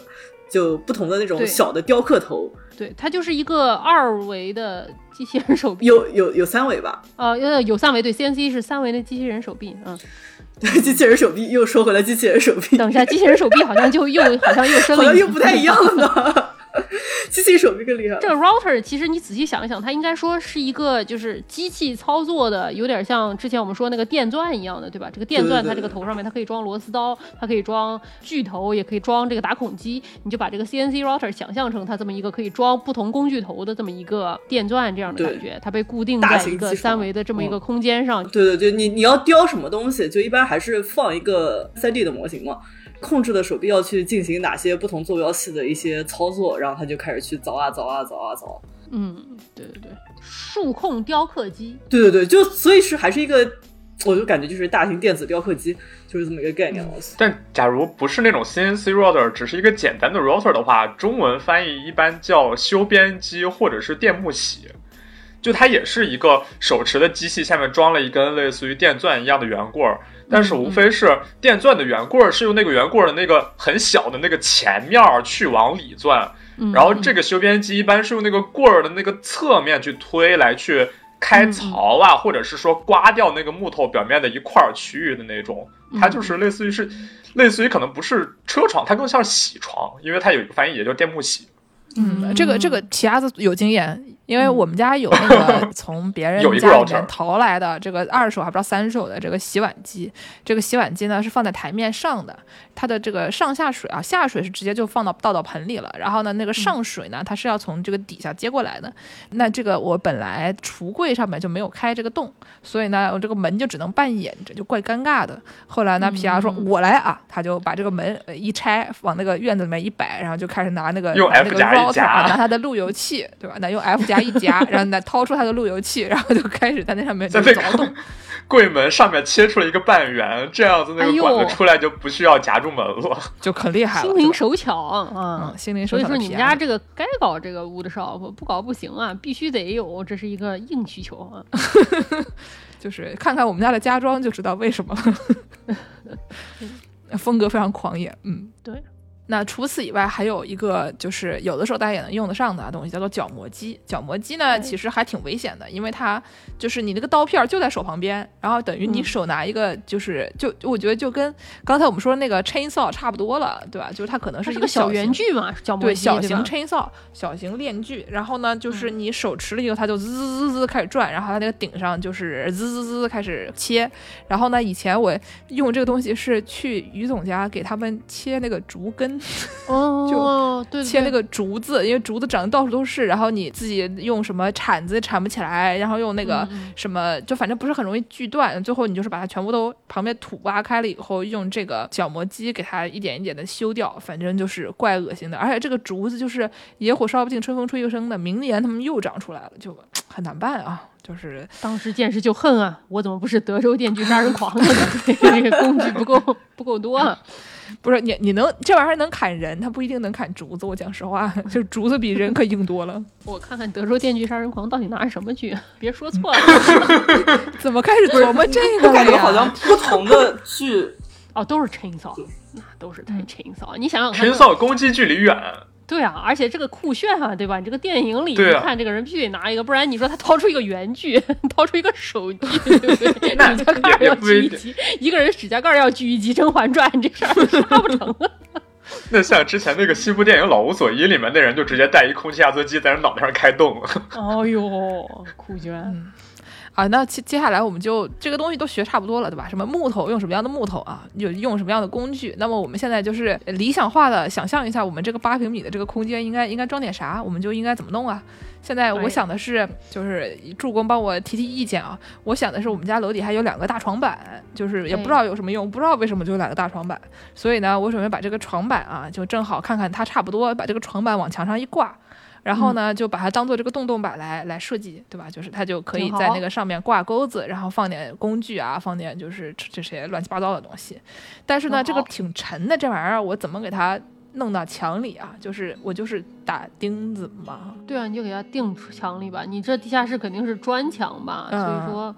就不同的那种小的雕刻头。对，它就是一个二维的机器人手臂，有有有三维吧？呃，有有三维，对，CNC 是三维的机器人手臂，嗯，对，机器人手臂又说回来，机器人手臂，等一下，机器人手臂好像就又好像又 *laughs* 升了，好像又不太一样了呢。*laughs* 机器手臂更厉害。这个 router 其实你仔细想一想，它应该说是一个就是机器操作的，有点像之前我们说那个电钻一样的，对吧？这个电钻它这个头上面它可以装螺丝刀，它可以装锯头，也可以装这个打孔机。你就把这个 CNC router 想象成它这么一个可以装不同工具头的这么一个电钻这样的感觉，它被固定在一个三维的这么一个空间上。对对对，你你要雕什么东西，就一般还是放一个 3D 的模型嘛。控制的手臂要去进行哪些不同坐标系的一些操作，然后他就开始去凿啊凿啊凿啊凿。嗯，对对对，数控雕刻机。对对对，就所以是还是一个，我就感觉就是大型电子雕刻机，就是这么一个概念。但假如不是那种 CNC router，只是一个简单的 router 的话，中文翻译一般叫修边机或者是电木洗。就它也是一个手持的机器，下面装了一根类似于电钻一样的圆棍儿。但是无非是电钻的圆棍儿是用那个圆棍儿的那个很小的那个前面去往里钻，然后这个修边机一般是用那个棍儿的那个侧面去推来去开槽啊，或者是说刮掉那个木头表面的一块区域的那种，它就是类似于是类似于可能不是车床，它更像是铣床，因为它有一个翻译也叫电木铣。嗯，这个这个皮鸭子有经验。因为我们家有那个从别人 *laughs* 家里面淘来的这个二手还不知道三手的这个洗碗机，这个洗碗机呢是放在台面上的，它的这个上下水啊，下水是直接就放到倒到盆里了，然后呢那个上水呢它是要从这个底下接过来的。那这个我本来橱柜上面就没有开这个洞，所以呢我这个门就只能半掩着，就怪尴尬的。后来呢皮亚说：“我来啊！”他就把这个门一拆，往那个院子里面一摆，然后就开始拿那个用 F 夹一夹，拿他的路由器，对吧？那用 F 夹。一夹，然后再掏出他的路由器，然后就开始在那上面在凿洞。*laughs* 柜门上面切出了一个半圆，这样子那个管子出来就不需要夹住门了，*laughs* 就可厉害了。心灵手巧啊，心灵手巧。所以说你们家这个该搞这个 wood shop，不搞不行啊，必须得有，这是一个硬需求啊。*laughs* 就是看看我们家的家装就知道为什么，风格非常狂野。嗯，对。那除此以外，还有一个就是有的时候大家也能用得上的东西，叫做角磨机。角磨机呢，其实还挺危险的，因为它就是你那个刀片就在手旁边，然后等于你手拿一个，就是就我觉得就跟刚才我们说的那个 chainsaw 差不多了，对吧？就是它可能是一个小圆锯嘛，角磨机对，小型 chainsaw，小型链锯。然后呢，就是你手持了以后，它就滋滋滋滋开始转，然后它那个顶上就是滋滋滋开始切。然后呢，以前我用这个东西是去于总家给他们切那个竹根。*laughs* 哦，就切那个竹子，因为竹子长得到处都是，然后你自己用什么铲子铲不起来，然后用那个什么，就反正不是很容易锯断。最后你就是把它全部都旁边土挖开了以后，用这个角磨机给它一点一点的修掉，反正就是怪恶心的。而且这个竹子就是野火烧不尽，春风吹又生的，明年他们又长出来了，就很难办啊。就是当时见识就恨啊，我怎么不是德州电锯杀人狂呢？*laughs* 这个工具不够不够多。不是你，你能这玩意儿能砍人，它不一定能砍竹子。我讲实话，就竹子比人可硬多了。我看看德州电锯杀人狂到底拿什么锯？别说错了，*laughs* 怎么开始琢磨这个了？感觉好像不同的锯哦，都是 chainsaw，那都是太 chainsaw。你想想，chainsaw 攻击距离远。对啊，而且这个酷炫啊，对吧？你这个电影里你看这个人必须得拿一个，不然你说他掏出一个原剧，*laughs* 掏出一个手机，对不对？*laughs* 指甲盖要锯一击，一个人指甲盖要锯一击，《甄嬛传》这事儿 *laughs* 杀不成了。那像之前那个西部电影《老无所依》里面那人，就直接带一空气压缩机在人脑袋上开洞。哦呦，酷炫！啊，那接接下来我们就这个东西都学差不多了，对吧？什么木头用什么样的木头啊？有用什么样的工具？那么我们现在就是理想化的想象一下，我们这个八平米的这个空间应该应该装点啥？我们就应该怎么弄啊？现在我想的是，就是助攻帮我提提意见啊。我想的是，我们家楼底还有两个大床板，就是也不知道有什么用，不知道为什么就有两个大床板。所以呢，我准备把这个床板啊，就正好看看它差不多，把这个床板往墙上一挂。然后呢，就把它当做这个洞洞板来来设计，对吧？就是它就可以在那个上面挂钩子，然后放点工具啊，放点就是这些乱七八糟的东西。但是呢，这个挺沉的这玩意儿，我怎么给它弄到墙里啊？就是我就是打钉子嘛。对啊，你就给它钉墙里吧。你这地下室肯定是砖墙吧？所以说。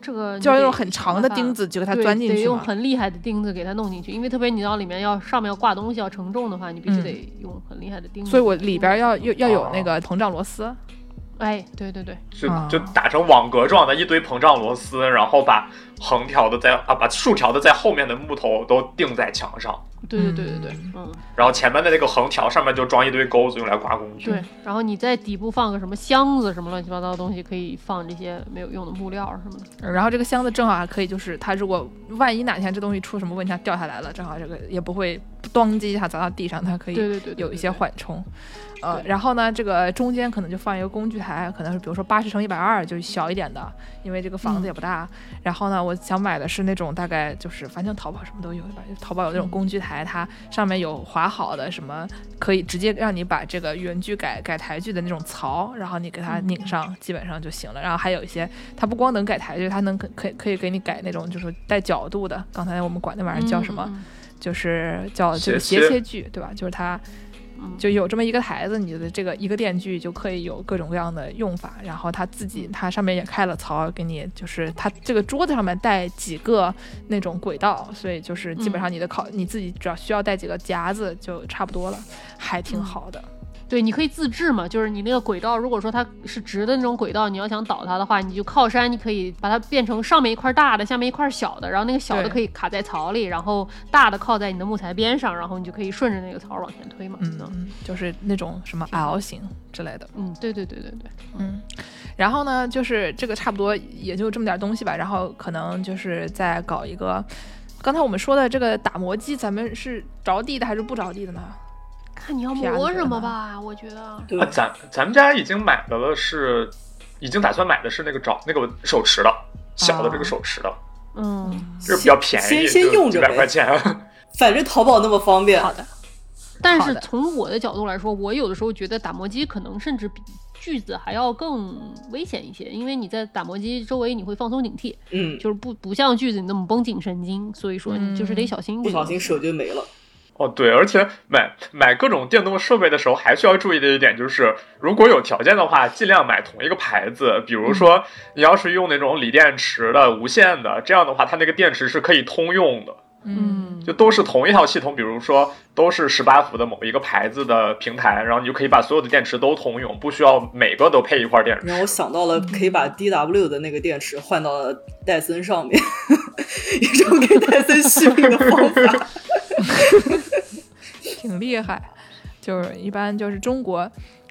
这个就要用很长的钉子就给它钻进去，得用很厉害的钉子给它弄进去，因为特别你到里面要上面要挂东西要承重的话，你必须得用很厉害的钉子。所以我里边要要要有那个膨胀螺丝。哎，对对对，就就打成网格状的一堆膨胀螺丝，然后把横条的在啊，把竖条的在后面的木头都钉在墙上。对对对对对，嗯。然后前面的那个横条上面就装一堆钩子，用来挂工具。对，然后你在底部放个什么箱子，什么乱七八糟的东西，可以放这些没有用的木料什么的。然后这个箱子正好还可以，就是它如果万一哪天这东西出什么问题，它掉下来了，正好这个也不会咣叽一下砸到地上，它可以有一些缓冲。呃，然后呢，这个中间可能就放一个工具台，可能是比如说八十乘一百二，就小一点的，因为这个房子也不大。然后呢，我想买的是那种大概就是，反正淘宝什么都有吧，淘宝有那种工具台，它上面有划好的什么，可以直接让你把这个原锯改改台锯的那种槽，然后你给它拧上，基本上就行了。然后还有一些，它不光能改台锯，它能可可以可以给你改那种就是带角度的。刚才我们管那玩意儿叫什么？就是叫就是斜切锯，对吧？就是它。就有这么一个台子，你的这个一个电锯就可以有各种各样的用法。然后它自己，它上面也开了槽，给你就是它这个桌子上面带几个那种轨道，所以就是基本上你的烤你自己只要需要带几个夹子就差不多了，还挺好的。对，你可以自制嘛，就是你那个轨道，如果说它是直的那种轨道，你要想倒它的话，你就靠山，你可以把它变成上面一块大的，下面一块小的，然后那个小的可以卡在槽里，然后大的靠在你的木材边上，然后你就可以顺着那个槽往前推嘛。嗯，就是那种什么 L 型之类的。嗯，对对对对对，嗯。然后呢，就是这个差不多也就这么点东西吧，然后可能就是再搞一个，刚才我们说的这个打磨机，咱们是着地的还是不着地的呢？看你要磨什么吧，我觉得。对，咱咱们家已经买的了，是已经打算买的是那个找那个手持的小的这个手持的，嗯，就是比较便宜，先先用着几百块钱。*laughs* 反正淘宝那么方便。好的。但是从我的角度来说，我有的时候觉得打磨机可能甚至比锯子还要更危险一些，因为你在打磨机周围你会放松警惕，嗯，就是不不像锯子你那么绷紧神经，所以说你就是得小心，不小心手就没了。哦，对，而且买买各种电动设备的时候，还需要注意的一点就是，如果有条件的话，尽量买同一个牌子。比如说，你要是用那种锂电池的、无线的，这样的话，它那个电池是可以通用的。嗯，就都是同一套系统，比如说都是十八伏的某一个牌子的平台，然后你就可以把所有的电池都通用，不需要每个都配一块电池。让我想到了可以把 DW 的那个电池换到戴森上面，*laughs* 一种给戴森续命的方法。*laughs* 挺厉害，就是一般就是中国，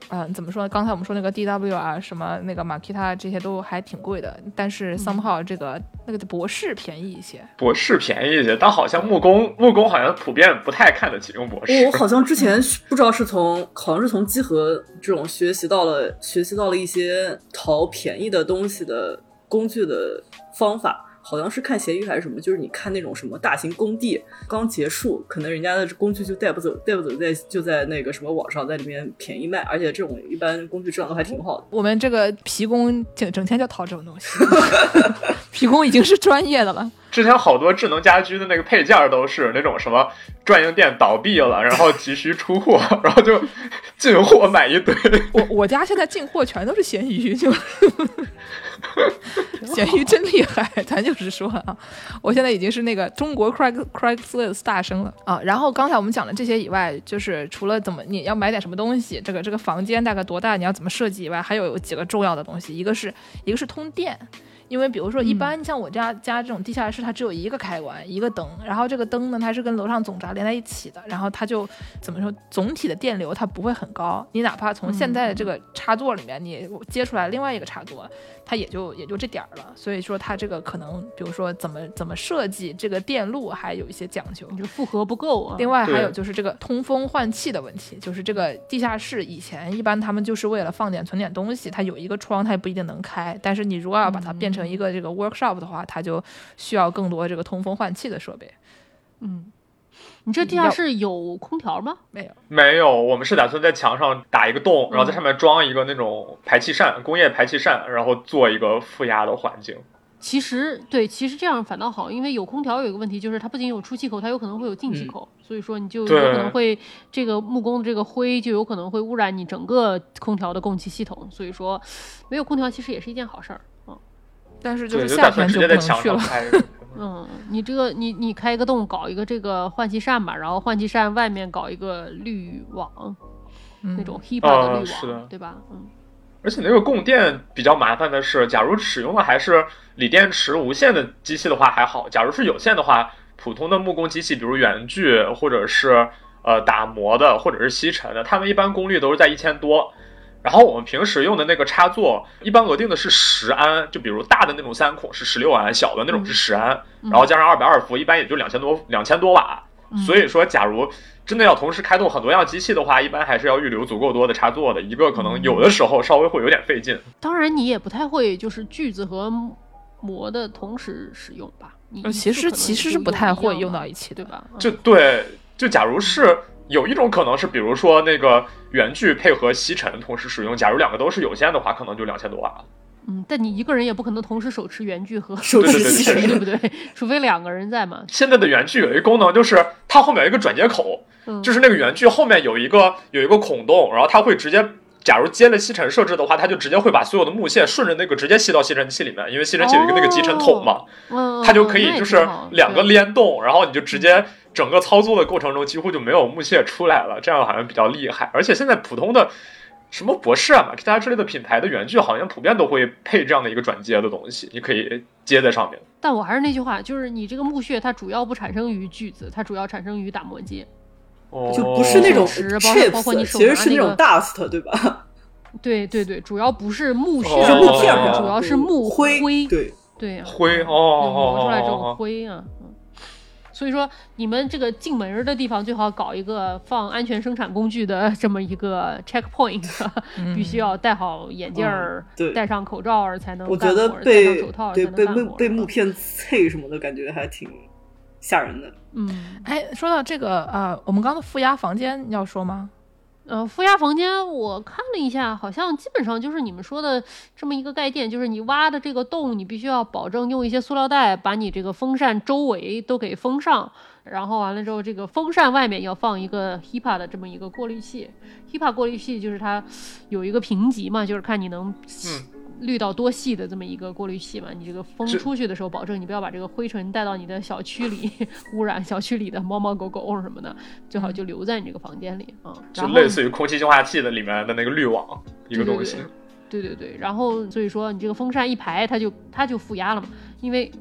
嗯，怎么说呢？刚才我们说那个 D W 啊，什么那个马 k 塔这些都还挺贵的，但是 somehow 这个那个博士便宜一些，博士便宜一些，但好像木工木工好像普遍不太看得起用博士。我好像之前不知道是从好像是从集合这种学习到了学习到了一些淘便宜的东西的工具的方法。好像是看闲鱼还是什么，就是你看那种什么大型工地刚结束，可能人家的工具就带不走，带不走在就在那个什么网上在里面便宜卖，而且这种一般工具质量都还挺好的。*laughs* 我们这个皮工整整天就淘这种东西，*laughs* 皮工已经是专业的了。之前好多智能家居的那个配件都是那种什么转营店倒闭了，然后急需出货，然后就进货买一堆。我我家现在进货全都是闲鱼，就。*laughs* 咸鱼真厉害，咱就是说啊，我现在已经是那个中国 Craig Craigslist 大生了啊。然后刚才我们讲的这些以外，就是除了怎么你要买点什么东西，这个这个房间大概多大，你要怎么设计以外，还有几个重要的东西，一个是一个是通电。因为比如说，一般像我家家这种地下室，它只有一个开关，一个灯，然后这个灯呢，它是跟楼上总闸连在一起的，然后它就怎么说，总体的电流它不会很高。你哪怕从现在的这个插座里面你接出来另外一个插座，它也就也就这点儿了。所以说它这个可能，比如说怎么怎么设计这个电路还有一些讲究，就负荷不够啊。另外还有就是这个通风换气的问题，就是这个地下室以前一般他们就是为了放点存点东西，它有一个窗它也不一定能开，但是你如果要把它变成一个这个 work shop 的话，它就需要更多这个通风换气的设备。嗯，你这地下室有空调吗？没有，没有。我们是打算在墙上打一个洞，然后在上面装一个那种排气扇，工业排气扇，然后做一个负压的环境。其实，对，其实这样反倒好，因为有空调有一个问题，就是它不仅有出气口，它有可能会有进气口，所以说你就有可能会这个木工的这个灰就有可能会污染你整个空调的供气系统。所以说，没有空调其实也是一件好事儿。嗯但是就是夏天就不能去了。嗯，你这个你你开一个洞，搞一个这个换气扇吧，然后换气扇外面搞一个滤网，那种 HEPA 的滤网，对吧？嗯。而且那个供电比较麻烦的是，假如使用的还是锂电池无线的机器的话还好，假如是有线的话，普通的木工机器，比如圆锯或者是呃打磨的或者是吸尘的，他们一般功率都是在一千多。然后我们平时用的那个插座，一般额定的是十安，就比如大的那种三孔是十六安，小的那种是十安，然后加上二百二伏，一般也就两千多两千多瓦。所以说，假如真的要同时开动很多样机器的话，一般还是要预留足够多的插座的。一个可能有的时候稍微会有点费劲。当然，你也不太会就是锯子和磨的同时使用吧？你其实其实是不太会用到一起，对吧？就对，就假如是。有一种可能是，比如说那个圆锯配合吸尘同时使用，假如两个都是有线的话，可能就两千多瓦了。嗯，但你一个人也不可能同时手持圆锯和手持吸尘，对不对？除非两个人在嘛。现在的圆锯有一个功能，就是它后面有一个转接口，就是那个圆锯后面有一个有一个孔洞，然后它会直接假如接了吸尘设置的话，它就直接会把所有的木屑顺着那个直接吸到吸尘器里面，因为吸尘器有一个那个集尘筒嘛，嗯，它就可以就是两个联动，然后你就直接整个操作的过程中几乎就没有木屑出来了，这样好像比较厉害。而且现在普通的什么博士啊、马达之类的品牌的原具，好像普遍都会配这样的一个转接的东西，你可以接在上面。但我还是那句话，就是你这个木屑它主要不产生于锯子，它主要产生于打磨机。哦，就不是那种手持包括包括你 chips，手其实是那种 dust，对吧？*laughs* 对对对，主要不是木屑，哦。是木片主要是木灰，灰。对，对呀、灰哦哦磨出来这种灰啊。嗯。所以说，你们这个进门的地方最好搞一个放安全生产工具的这么一个 checkpoint，*laughs* 必须要戴好眼镜儿、嗯对。戴上口罩才能我觉得干活儿戴上被手套儿才能对被木干活儿被木片刺什么的感觉还挺吓人的。嗯，哎，说到这个呃，我们刚刚的负压房间要说吗？呃，负压房间我看了一下，好像基本上就是你们说的这么一个概念，就是你挖的这个洞，你必须要保证用一些塑料袋把你这个风扇周围都给封上，然后完了之后，这个风扇外面要放一个 HEPA 的这么一个过滤器。HEPA 过滤器就是它有一个评级嘛，就是看你能滤到多细的这么一个过滤器嘛。你这个风出去的时候，保证你不要把这个灰尘带到你的小区里，*laughs* 污染小区里的猫猫狗狗什么的，最好就留在你这个房间里啊。就类似于空气净化器的里面的那个滤网一个东西。对对对，然后所以说你这个风扇一排，它就它就负压了嘛，因为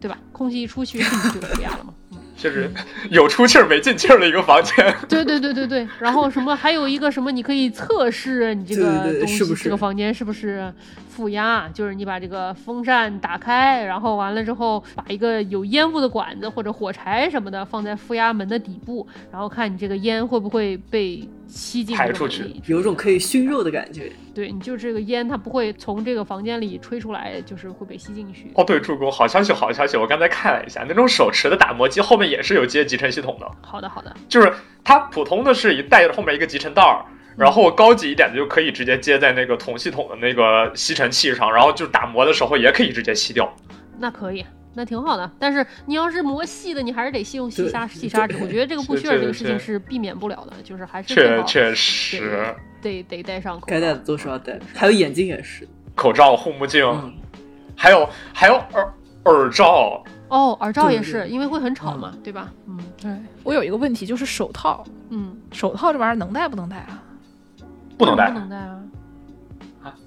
对吧？空气一出去就负压了嘛。嗯，就是 *laughs* 有出气儿没进气儿的一个房间。*laughs* 对对对对对，然后什么还有一个什么，你可以测试你这个对对对东西是不是这个房间是不是负压，就是你把这个风扇打开，然后完了之后把一个有烟雾的管子或者火柴什么的放在负压门的底部，然后看你这个烟会不会被吸进这个排出去有种可以熏肉的感觉。对，你就这个烟它不会从这个房间里吹出来，就是会被吸进去。哦，对，助攻，好消息，好消息！我刚才看了一下，那种手持的打磨机后面也是有接集成系统的，好的好的，就是它普通的是一带着后面一个集成袋儿，然后高级一点的就可以直接接在那个同系统的那个吸尘器上，然后就打磨的时候也可以直接吸掉。那可以，那挺好的。但是你要是磨细的，你还是得细用细对砂细砂纸。我觉得这个不是屑这个事情是避免不了的，就是还是最好确确实，得得戴上口罩该戴的都是要戴，还有眼镜也是。口罩、护目镜，嗯，还有还有耳耳罩，哦，耳罩也是，因为会很吵嘛，对吧？嗯对我有一个问题，就是手套，嗯，手套这玩意儿能戴不能戴啊？不能戴不能戴啊？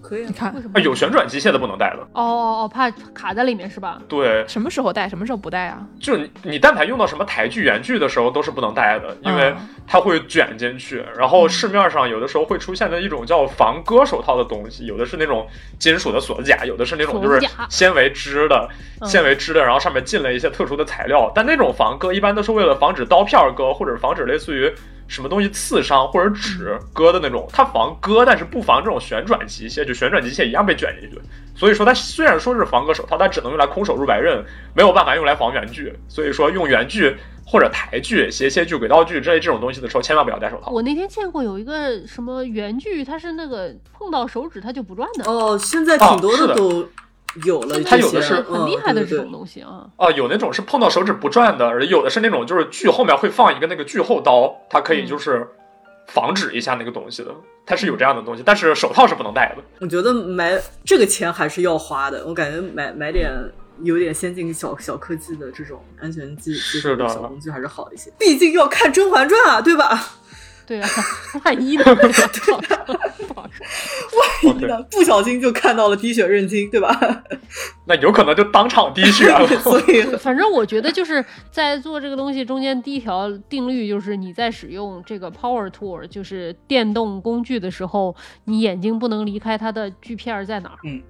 可以啊你。看为什么啊，？有旋转机械的不能戴的。哦哦哦，怕卡在里面是吧？对，什么时候戴，什么时候不戴啊？就是你你但凡用到什么台剧、原剧的时候都是不能戴的，因为嗯它会卷进去。然后市面上有的时候会出现的一种叫防割手套的东西，有的是那种金属的锁子甲，有的是那种就是纤维织的、嗯纤维织的，然后上面进了一些特殊的材料。但那种防割一般都是为了防止刀片割，或者防止类似于什么东西刺伤或者纸割的那种。它防割，但是不防这种旋转机械，就旋转机械一样被卷进去。所以说它虽然说是防割手套，但只能用来空手入白刃，没有办法用来防圆锯。所以说用圆锯或者台锯、斜切锯、轨道锯之类这种东西的时候，千万不要戴手套。我那天见过有一个什么圆锯，它是那个碰到手指它就不转的，哦，现在挺多的都有了，它有的是很厉害的这种嗯对对对东西啊。啊，有那种是碰到手指不转的，而有的是那种就是锯后面会放一个那个锯后刀，它可以就是防止一下那个东西的，它是有这样的东西，但是手套是不能戴的。我觉得买这个钱还是要花的，我感觉买买点有点先进小小科技的这种安全技技术是的小工具还是好一些。毕竟要看《甄嬛传》啊，对吧？对啊，万一呢？*laughs* 不小心就看到了滴血认亲，对吧？*laughs* 那有可能就当场滴血了。所以 *laughs* 反正我觉得就是在做这个东西中间，第一条定律就是你在使用这个 power tool，就是电动工具的时候，你眼睛不能离开它的锯片儿在哪儿，嗯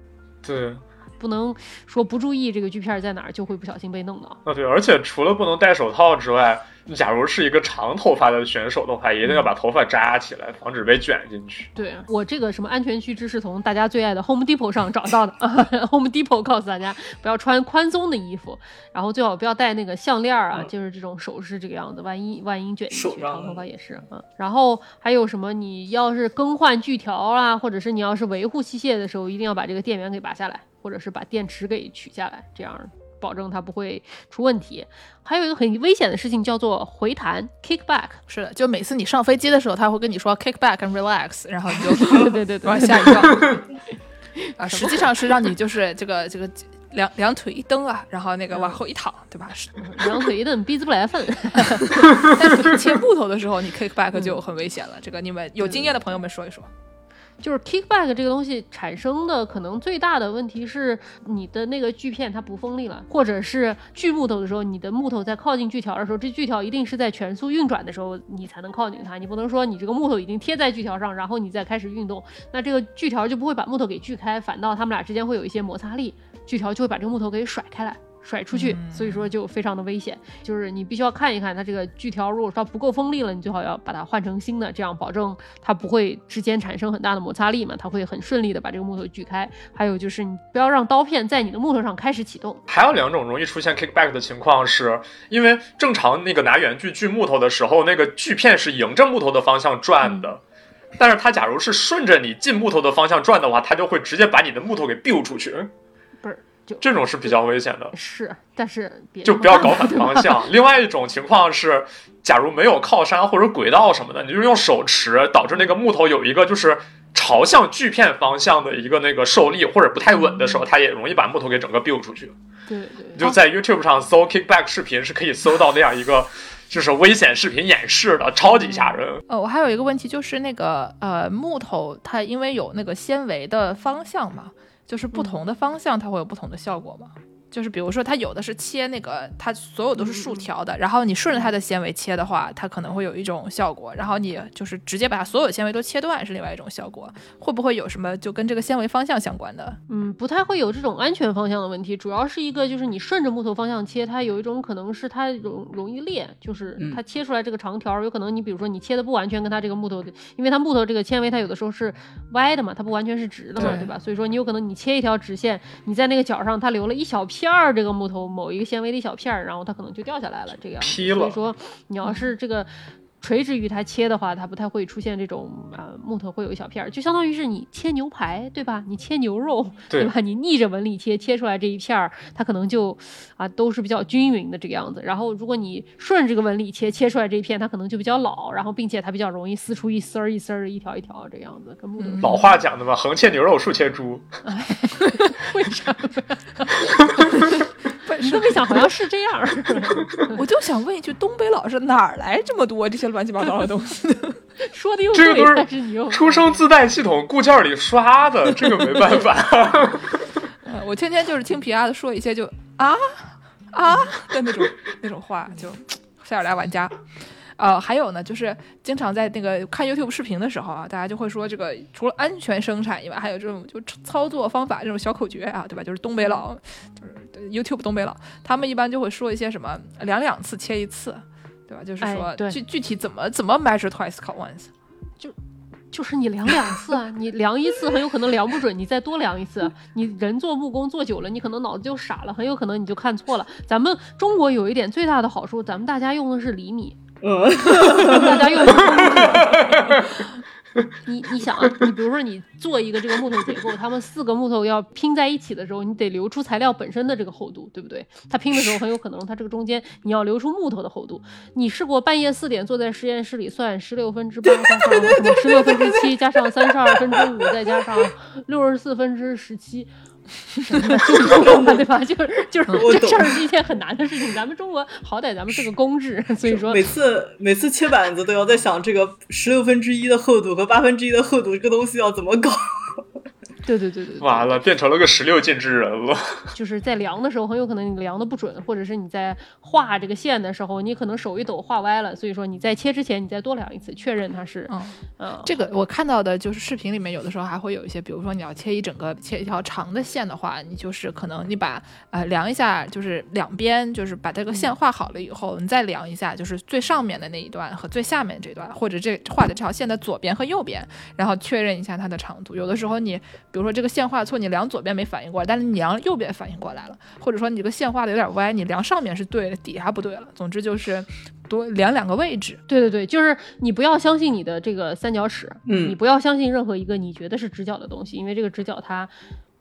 对，不能说不注意这个锯片儿在哪儿，就会不小心被弄到。啊对，而且除了不能戴手套之外，假如是一个长头发的选手的话，一定要把头发扎起来，防止被卷进去。对我这个什么安全须知是从大家最爱的 Home Depot 上找到的。*laughs* Home Depot 告诉大家不要穿宽松的衣服，然后最好不要戴那个项链儿啊，嗯就是这种首饰这个样子，万一万一卷进去，长头发也是啊。然后还有什么？你要是更换锯条啊，或者是你要是维护器械的时候，一定要把这个电源给拔下来，或者是把电池给取下来，这样保证它不会出问题。还有一个很危险的事情叫做回弹 （kickback）。是的，就每次你上飞机的时候，他会跟你说 “kickback and relax”，然后你就 *laughs* 对对对对，往下一跳。*laughs* 啊，实际上是让你就是这个这个两两腿一蹬啊，然后那个往后一躺，对吧？是两腿一蹬，鼻子不来粪。*laughs* 但是你切木头的时候，你 kickback 就很危险了。这个你们有经验的朋友们说一说。就是 kickback 这个东西产生的可能最大的问题是你的那个锯片它不锋利了，或者是锯木头的时候，你的木头在靠近锯条的时候，这锯条一定是在全速运转的时候你才能靠近它，你不能说你这个木头已经贴在锯条上，然后你再开始运动，那这个锯条就不会把木头给锯开，反倒它们俩之间会有一些摩擦力，锯条就会把这个木头给甩开来。甩出去，所以说就非常的危险。就是你必须要看一看它这个锯条，如果说不够锋利了，你最好要把它换成新的，这样保证它不会之间产生很大的摩擦力嘛，它会很顺利的把这个木头锯开。还有就是你不要让刀片在你的木头上开始启动。还有两种容易出现 kickback 的情况，是因为正常那个拿圆锯锯木头的时候，那个锯片是迎着木头的方向转的，但是它假如是顺着你进木头的方向转的话，它就会直接把你的木头给 biu 出去。这种是比较危险的，是，但是就不要搞反方向。另外一种情况是，假如没有靠山或者轨道什么的，你就用手持，导致那个木头有一个就是朝向锯片方向的一个那个受力，或者不太稳的时候，它也容易把木头给整个 build 出去。对对，你就在 YouTube 上搜 kickback 视频，是可以搜到那样一个就是危险视频演示的，超级吓人。呃，我还有一个问题就是那个呃木头它因为有那个纤维的方向嘛。就是不同的方向，它会有不同的效果吗？就是比如说，它有的是切那个，它所有都是竖条的，然后你顺着它的纤维切的话，它可能会有一种效果。然后你就是直接把它所有纤维都切断，是另外一种效果。会不会有什么就跟这个纤维方向相关的？嗯，不太会有这种安全方向的问题。主要是一个就是你顺着木头方向切，它有一种可能是它容容易裂，就是它切出来这个长条，有可能你比如说你切的不完全跟它这个木头，因为它木头这个纤维它有的时候是歪的嘛，它不完全是直的嘛，对吧？所以说你有可能你切一条直线，你在那个角上它留了一小片儿这个木头。某一个纤维的一小片儿，然后它可能就掉下来了，这样。所以说，你要是这个垂直于它切的话，它不太会出现这种啊木头会有一小片儿，就相当于是你切牛排，对吧？你切牛肉，对吧？你逆着纹理切，切出来这一片儿，它可能就啊都是比较均匀的这个样子。然后如果你顺着这个纹理切，切出来这一片，它可能就比较老，然后并且它比较容易撕出一丝儿一丝儿、一条一条这个样子，跟木头。老话讲的嘛，横切牛肉，竖切猪。*laughs* 为什 *laughs* 么？你都没想，好像是这样。*laughs* 我就想问一句，东北老师哪儿来这么多这些乱七八糟的东西？*laughs* 说的又对，但是你又出生自带系统固件里刷的，这个没办法。*laughs* 我天天就是听皮亚的说一些就啊啊的那种那种话，就塞尔达玩家。呃，还有呢，就是经常在那个看 YouTube 视频的时候啊，大家就会说这个除了安全生产以外，还有这种就操作方法这种小口诀啊，对吧？就是东北佬，就是 YouTube 东北佬，他们一般就会说一些什么量两次切一次，对吧？就是说具具体怎么怎么 measure twice cut once，就就是你量两次啊，你量一次很有可能量不准，你再多量一次，你人做木工做久了，你可能脑子就傻了，很有可能你就看错了。咱们中国有一点最大的好处，咱们大家用的是厘米。嗯，*laughs* 大家用 *laughs* 你你想啊，你比如说你做一个这个木头结构，他们四个木头要拼在一起的时候，你得留出材料本身的这个厚度，对不对？它拼的时候很有可能它这个中间你要留出木头的厚度。你试过半夜四点坐在实验室里算十六分之八加上什么十六分之七加上三十二分之五再加上六十四分之十七？*laughs* 对吧？就是就是这事儿是一件很难的事情。*laughs* 咱们中国好歹咱们是个公制，*laughs* 所以说每次每次切板子都要在想这个十六分之一的厚度和八分之一的厚度这个东西要怎么搞。对对对对，完了，变成了个十六进制人了。*laughs* 就是在量的时候，很有可能你量的不准，或者是你在画这个线的时候，你可能手一抖画歪了。所以说你在切之前，你再多量一次，确认它是。嗯嗯，这个我看到的就是视频里面有的时候还会有一些，比如说你要切一整个切一条长的线的话，你就是可能你把呃量一下，就是两边就是把这个线画好了以后，你再量一下，就是最上面的那一段和最下面这段，或者这画的这条线的左边和右边，然后确认一下它的长度。有的时候你。比如说这个线画错，你量左边没反应过来，但是你量右边反应过来了，或者说你这个线画的有点歪，你量上面是对的，底下不对了。总之就是多量两个位置。对对对，就是你不要相信你的这个三角尺，嗯，你不要相信任何一个你觉得是直角的东西，因为这个直角它。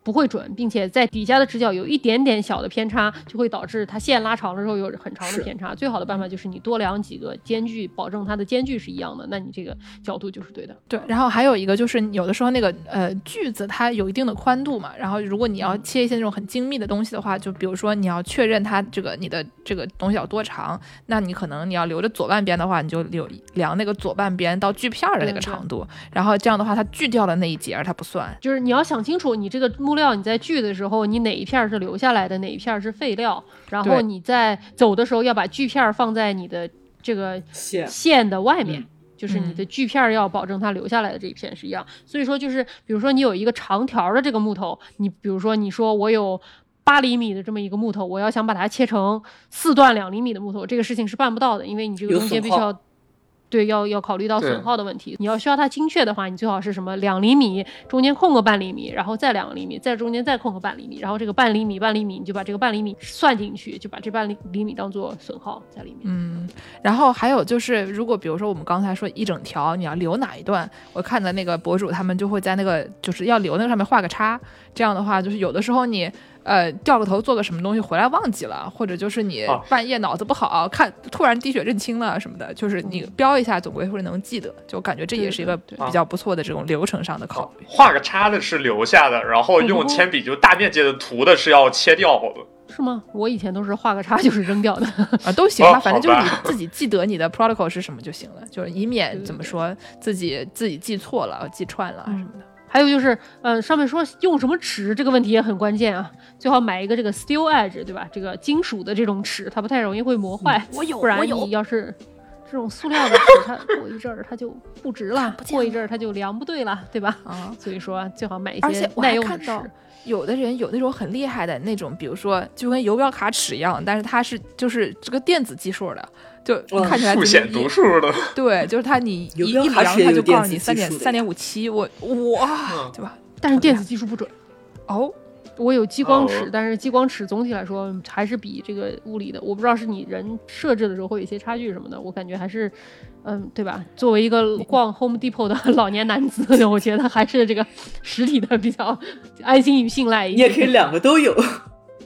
不会准，并且在底下的直角有一点点小的偏差，就会导致它线拉长了之后有很长的偏差。最好的办法就是你多量几个间距，保证它的间距是一样的，那你这个角度就是对的。对，然后还有一个就是有的时候那个呃锯子它有一定的宽度嘛，然后如果你要切一些那种很精密的东西的话，就比如说你要确认它这个你的这个东西有多长，那你可能你要留着左半边的话，你就留量那个左半边到锯片的那个长度，然后这样的话它锯掉的那一截它不算。就是你要想清楚，你这个木料你在锯的时候，你哪一片是留下来的，哪一片是废料，然后你在走的时候要把锯片放在你的这个线的外面。就是你的锯片要保证它留下来的这一片是一样，所以说就是比如说你有一个长条的这个木头，你比如说你说我有八厘米的这么一个木头，我要想把它切成四段两厘米的木头，这个事情是办不到的，因为你这个中间必须要。对，要要考虑到损耗的问题。你要需要它精确的话，你最好是什么两厘米中间空个半厘米，然后再两厘米，在中间再空个半厘米，然后这个半厘米半厘米你就把这个半厘米算进去，就把这半厘厘米当做损耗在里面。嗯，然后还有就是，如果比如说我们刚才说一整条，你要留哪一段，我看的那个博主他们就会在那个就是要留那个上面画个叉，这样的话就是有的时候你。呃，掉个头做个什么东西回来忘记了，或者就是你半夜脑子不好，看突然滴血认亲了什么的，就是你标一下，总归会能记得。就感觉这也是一个比较不错的这种流程上的考虑。画个叉的是留下的，然后用铅笔就大面积的涂的是要切掉的。是吗？我以前都是画个叉就是扔掉的 *laughs* 啊，都行吧，反正就是你自己记得你的 protocol 是什么就行了，就是以免怎么说自己自己记错了、记串了什么的。还有就是，嗯，上面说用什么尺这个问题也很关键啊，最好买一个这个 steel edge，对吧？这个金属的这种尺，它不太容易会磨坏。我有，不然你要是这种塑料的尺，它 *laughs* 过一阵儿它就不直了，过一阵儿它就量不对了，对吧？啊，所以说最好买一些耐用的尺。有的人有那种很厉害的那种，比如说就跟游标卡尺一样，但是它是就是这个电子计数的。就看起来数显读数的，*laughs* 对，就是它，你一一量，它就告诉你三点三点五七，我哇，对吧？但是电子技术不准。哦，我有激光尺，但是激光尺总体来说还是比这个物理的，我不知道是你人设置的时候会有一些差距什么的，我感觉还是，嗯，对吧？作为一个逛 Home Depot 的 *laughs* 老年男子，我觉得还是这个实体的比较 *laughs* 安心与信赖一。你也可以两个都有。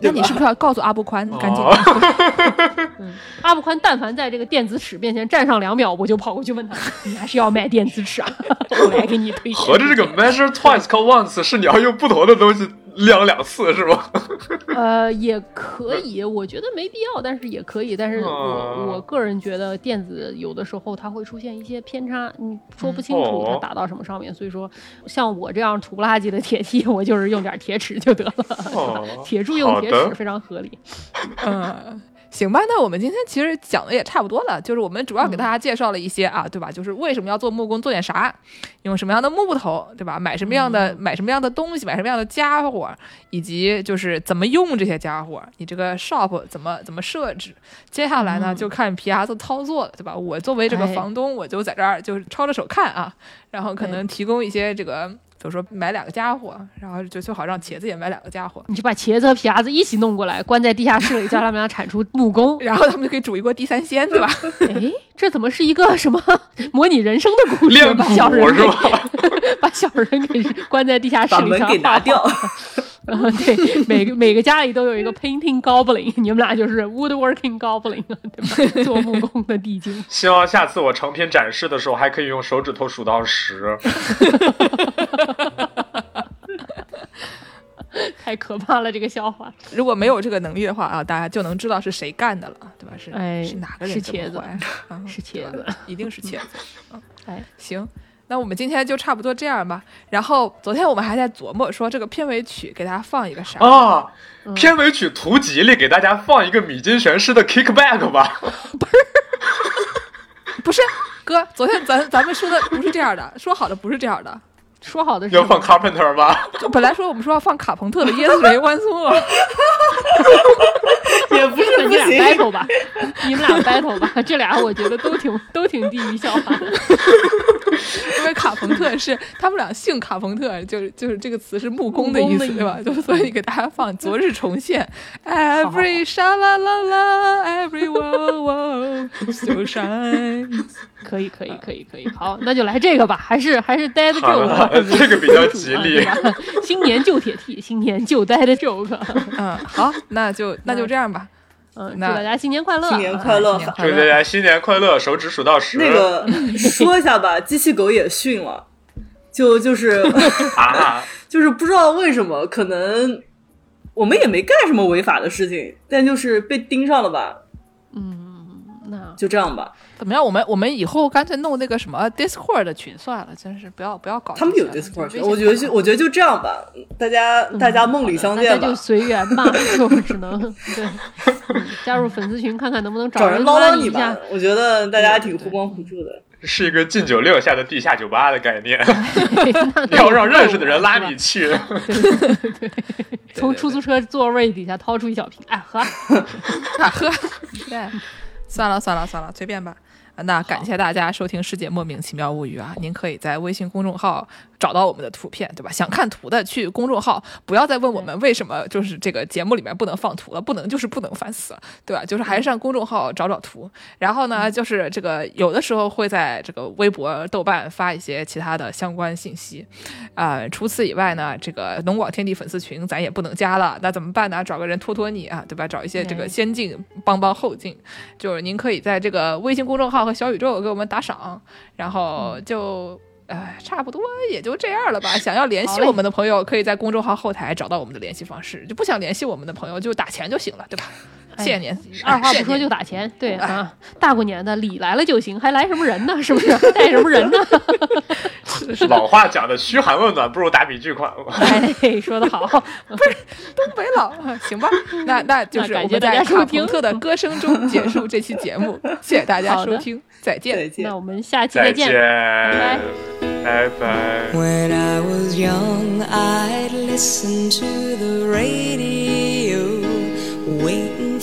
那你是不是要告诉阿布宽赶紧？*laughs* 阿布宽但凡在这个电子尺面前站上两秒，我就跑过去问他：“ *laughs* 你还是要买电子尺啊？” *laughs* 我来给你推荐。合着这个 measure twice, call once 是你要用不同的东西。量两次是吗？*laughs* 呃，也可以，我觉得没必要，但是也可以。但是我我个人觉得电子有的时候它会出现一些偏差，你说不清楚它打到什么上面。所以说，像我这样土不拉几的铁器，我就是用点铁尺就得了。*laughs* 铁柱用铁尺非常合理。嗯。行吧，那我们今天其实讲的也差不多了，就是我们主要给大家介绍了一些啊，对吧？就是为什么要做木工，做点啥，用什么样的木头，对吧？买什么样的买什么样的东西，买什么样的家伙，以及就是怎么用这些家伙，你这个 shop 怎么怎么设置。接下来呢，就看皮亚子操作了，对吧？我作为这个房东，我就在这儿就是抄着手看啊，然后可能提供一些这个。比如说买两个家伙，然后就最好让茄子也买两个家伙，你就把茄子和皮牙子一起弄过来，关在地下室里，叫他们俩产出木工，*laughs* 然后他们就可以煮一锅地三鲜，对吧？哎，这怎么是一个什么 *laughs* 模拟人生的故事？把小人给 *laughs* 把小人给关在地下室里，把门给拿掉。然 *laughs* 后对，每个每个家里都有一个 painting goblin，你们俩就是 woodworking goblin，对吧？做木工的地精。*laughs* 希望下次我成品展示的时候，还可以用手指头数到十。*laughs* 太可怕了，这个笑话。如果没有这个能力的话啊，大家就能知道是谁干的了，对吧？是哎，是哪个人？是茄子，是茄子，一定是茄子。嗯，哎，行。那我们今天就差不多这样吧。然后昨天我们还在琢磨说这个片尾曲给大家放一个啥啊？片尾曲图集里给大家放一个米津玄师的 Kickback 吧。不是，不是哥，昨天咱咱们说的不是这样的，说好的不是这样的，说好的是要放 Carpenter 吧？就本来说我们说要放卡朋特的 Yesterday *laughs* Once More，也不是你俩 battle 吧？你们俩 battle 吧？*laughs* 这俩我觉得都挺 *laughs* 都挺低于笑话的。因为卡朋特是他们俩姓卡朋特，就是就是这个词是木工的意思，对吧？就所以给大家放《昨日重现》，Every sha la la la，Every wow wow so shine。可以可以可以可以，好，那就来这个吧，还是还是 Dead Joke，*laughs* 这个比较吉利。*laughs* 新年旧铁 T，*laughs* 新年旧 Dead Joke。嗯，好，那就那就这样吧。嗯，祝大家新年快乐！新年快乐！祝大家新年快乐！手指数到十。那个说一下吧，机器狗也训了，就就是啊，就是不知道为什么，可能我们也没干什么违法的事情，但就是被盯上了吧。嗯，那就这样吧。怎么样？我们我们以后干脆弄那个什么 Discord 的群算了，真是不要不要搞。他们有 Discord 群，我觉得就我觉得就这样吧，大家大家梦里相见吧，就随缘吧，*laughs* 就只能对。*laughs* 加入粉丝群看看能不能找人唠唠你吧。我觉得大家挺互帮互助的，是一个禁酒令下的地下酒吧的概念，*laughs* 要让认识的人拉你去，对，从出租车座位底下掏出一小瓶，哎喝，喝，对，算了算了算了，随便吧。那感谢大家收听《世界莫名其妙物语》啊！您可以在微信公众号找到我们的图片，对吧？想看图的去公众号，不要再问我们为什么就是这个节目里面不能放图了，不能就是不能，烦死了，对吧？就是还是上公众号找找图。然后呢，就是这个有的时候会在这个微博、豆瓣发一些其他的相关信息啊。除此以外呢，这个农广天地粉丝群咱也不能加了，那怎么办呢？找个人托托你啊，对吧？找一些这个先进帮帮后进，就是您可以在这个微信公众号和小宇宙给我们打赏，然后就，哎，差不多也就这样了吧。想要联系我们的朋友，可以在公众号后台找到我们的联系方式；就不想联系我们的朋友，就打钱就行了，对吧？谢谢您，二话不说就打钱，对啊，大过年的礼来了就行，还来什么人呢？是不是？带什么人呢？*laughs* 老话讲的嘘寒问暖不如打笔巨款哎，说的好，不是东北佬，行吧？*laughs* 那那就是我们在卡朋特的 *laughs* 歌声中结束这期节目，谢谢大家收听，再见，再见。那我们下期再见，拜拜，拜拜。When I was young, I'd listen to the radio, waiting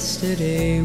yesterday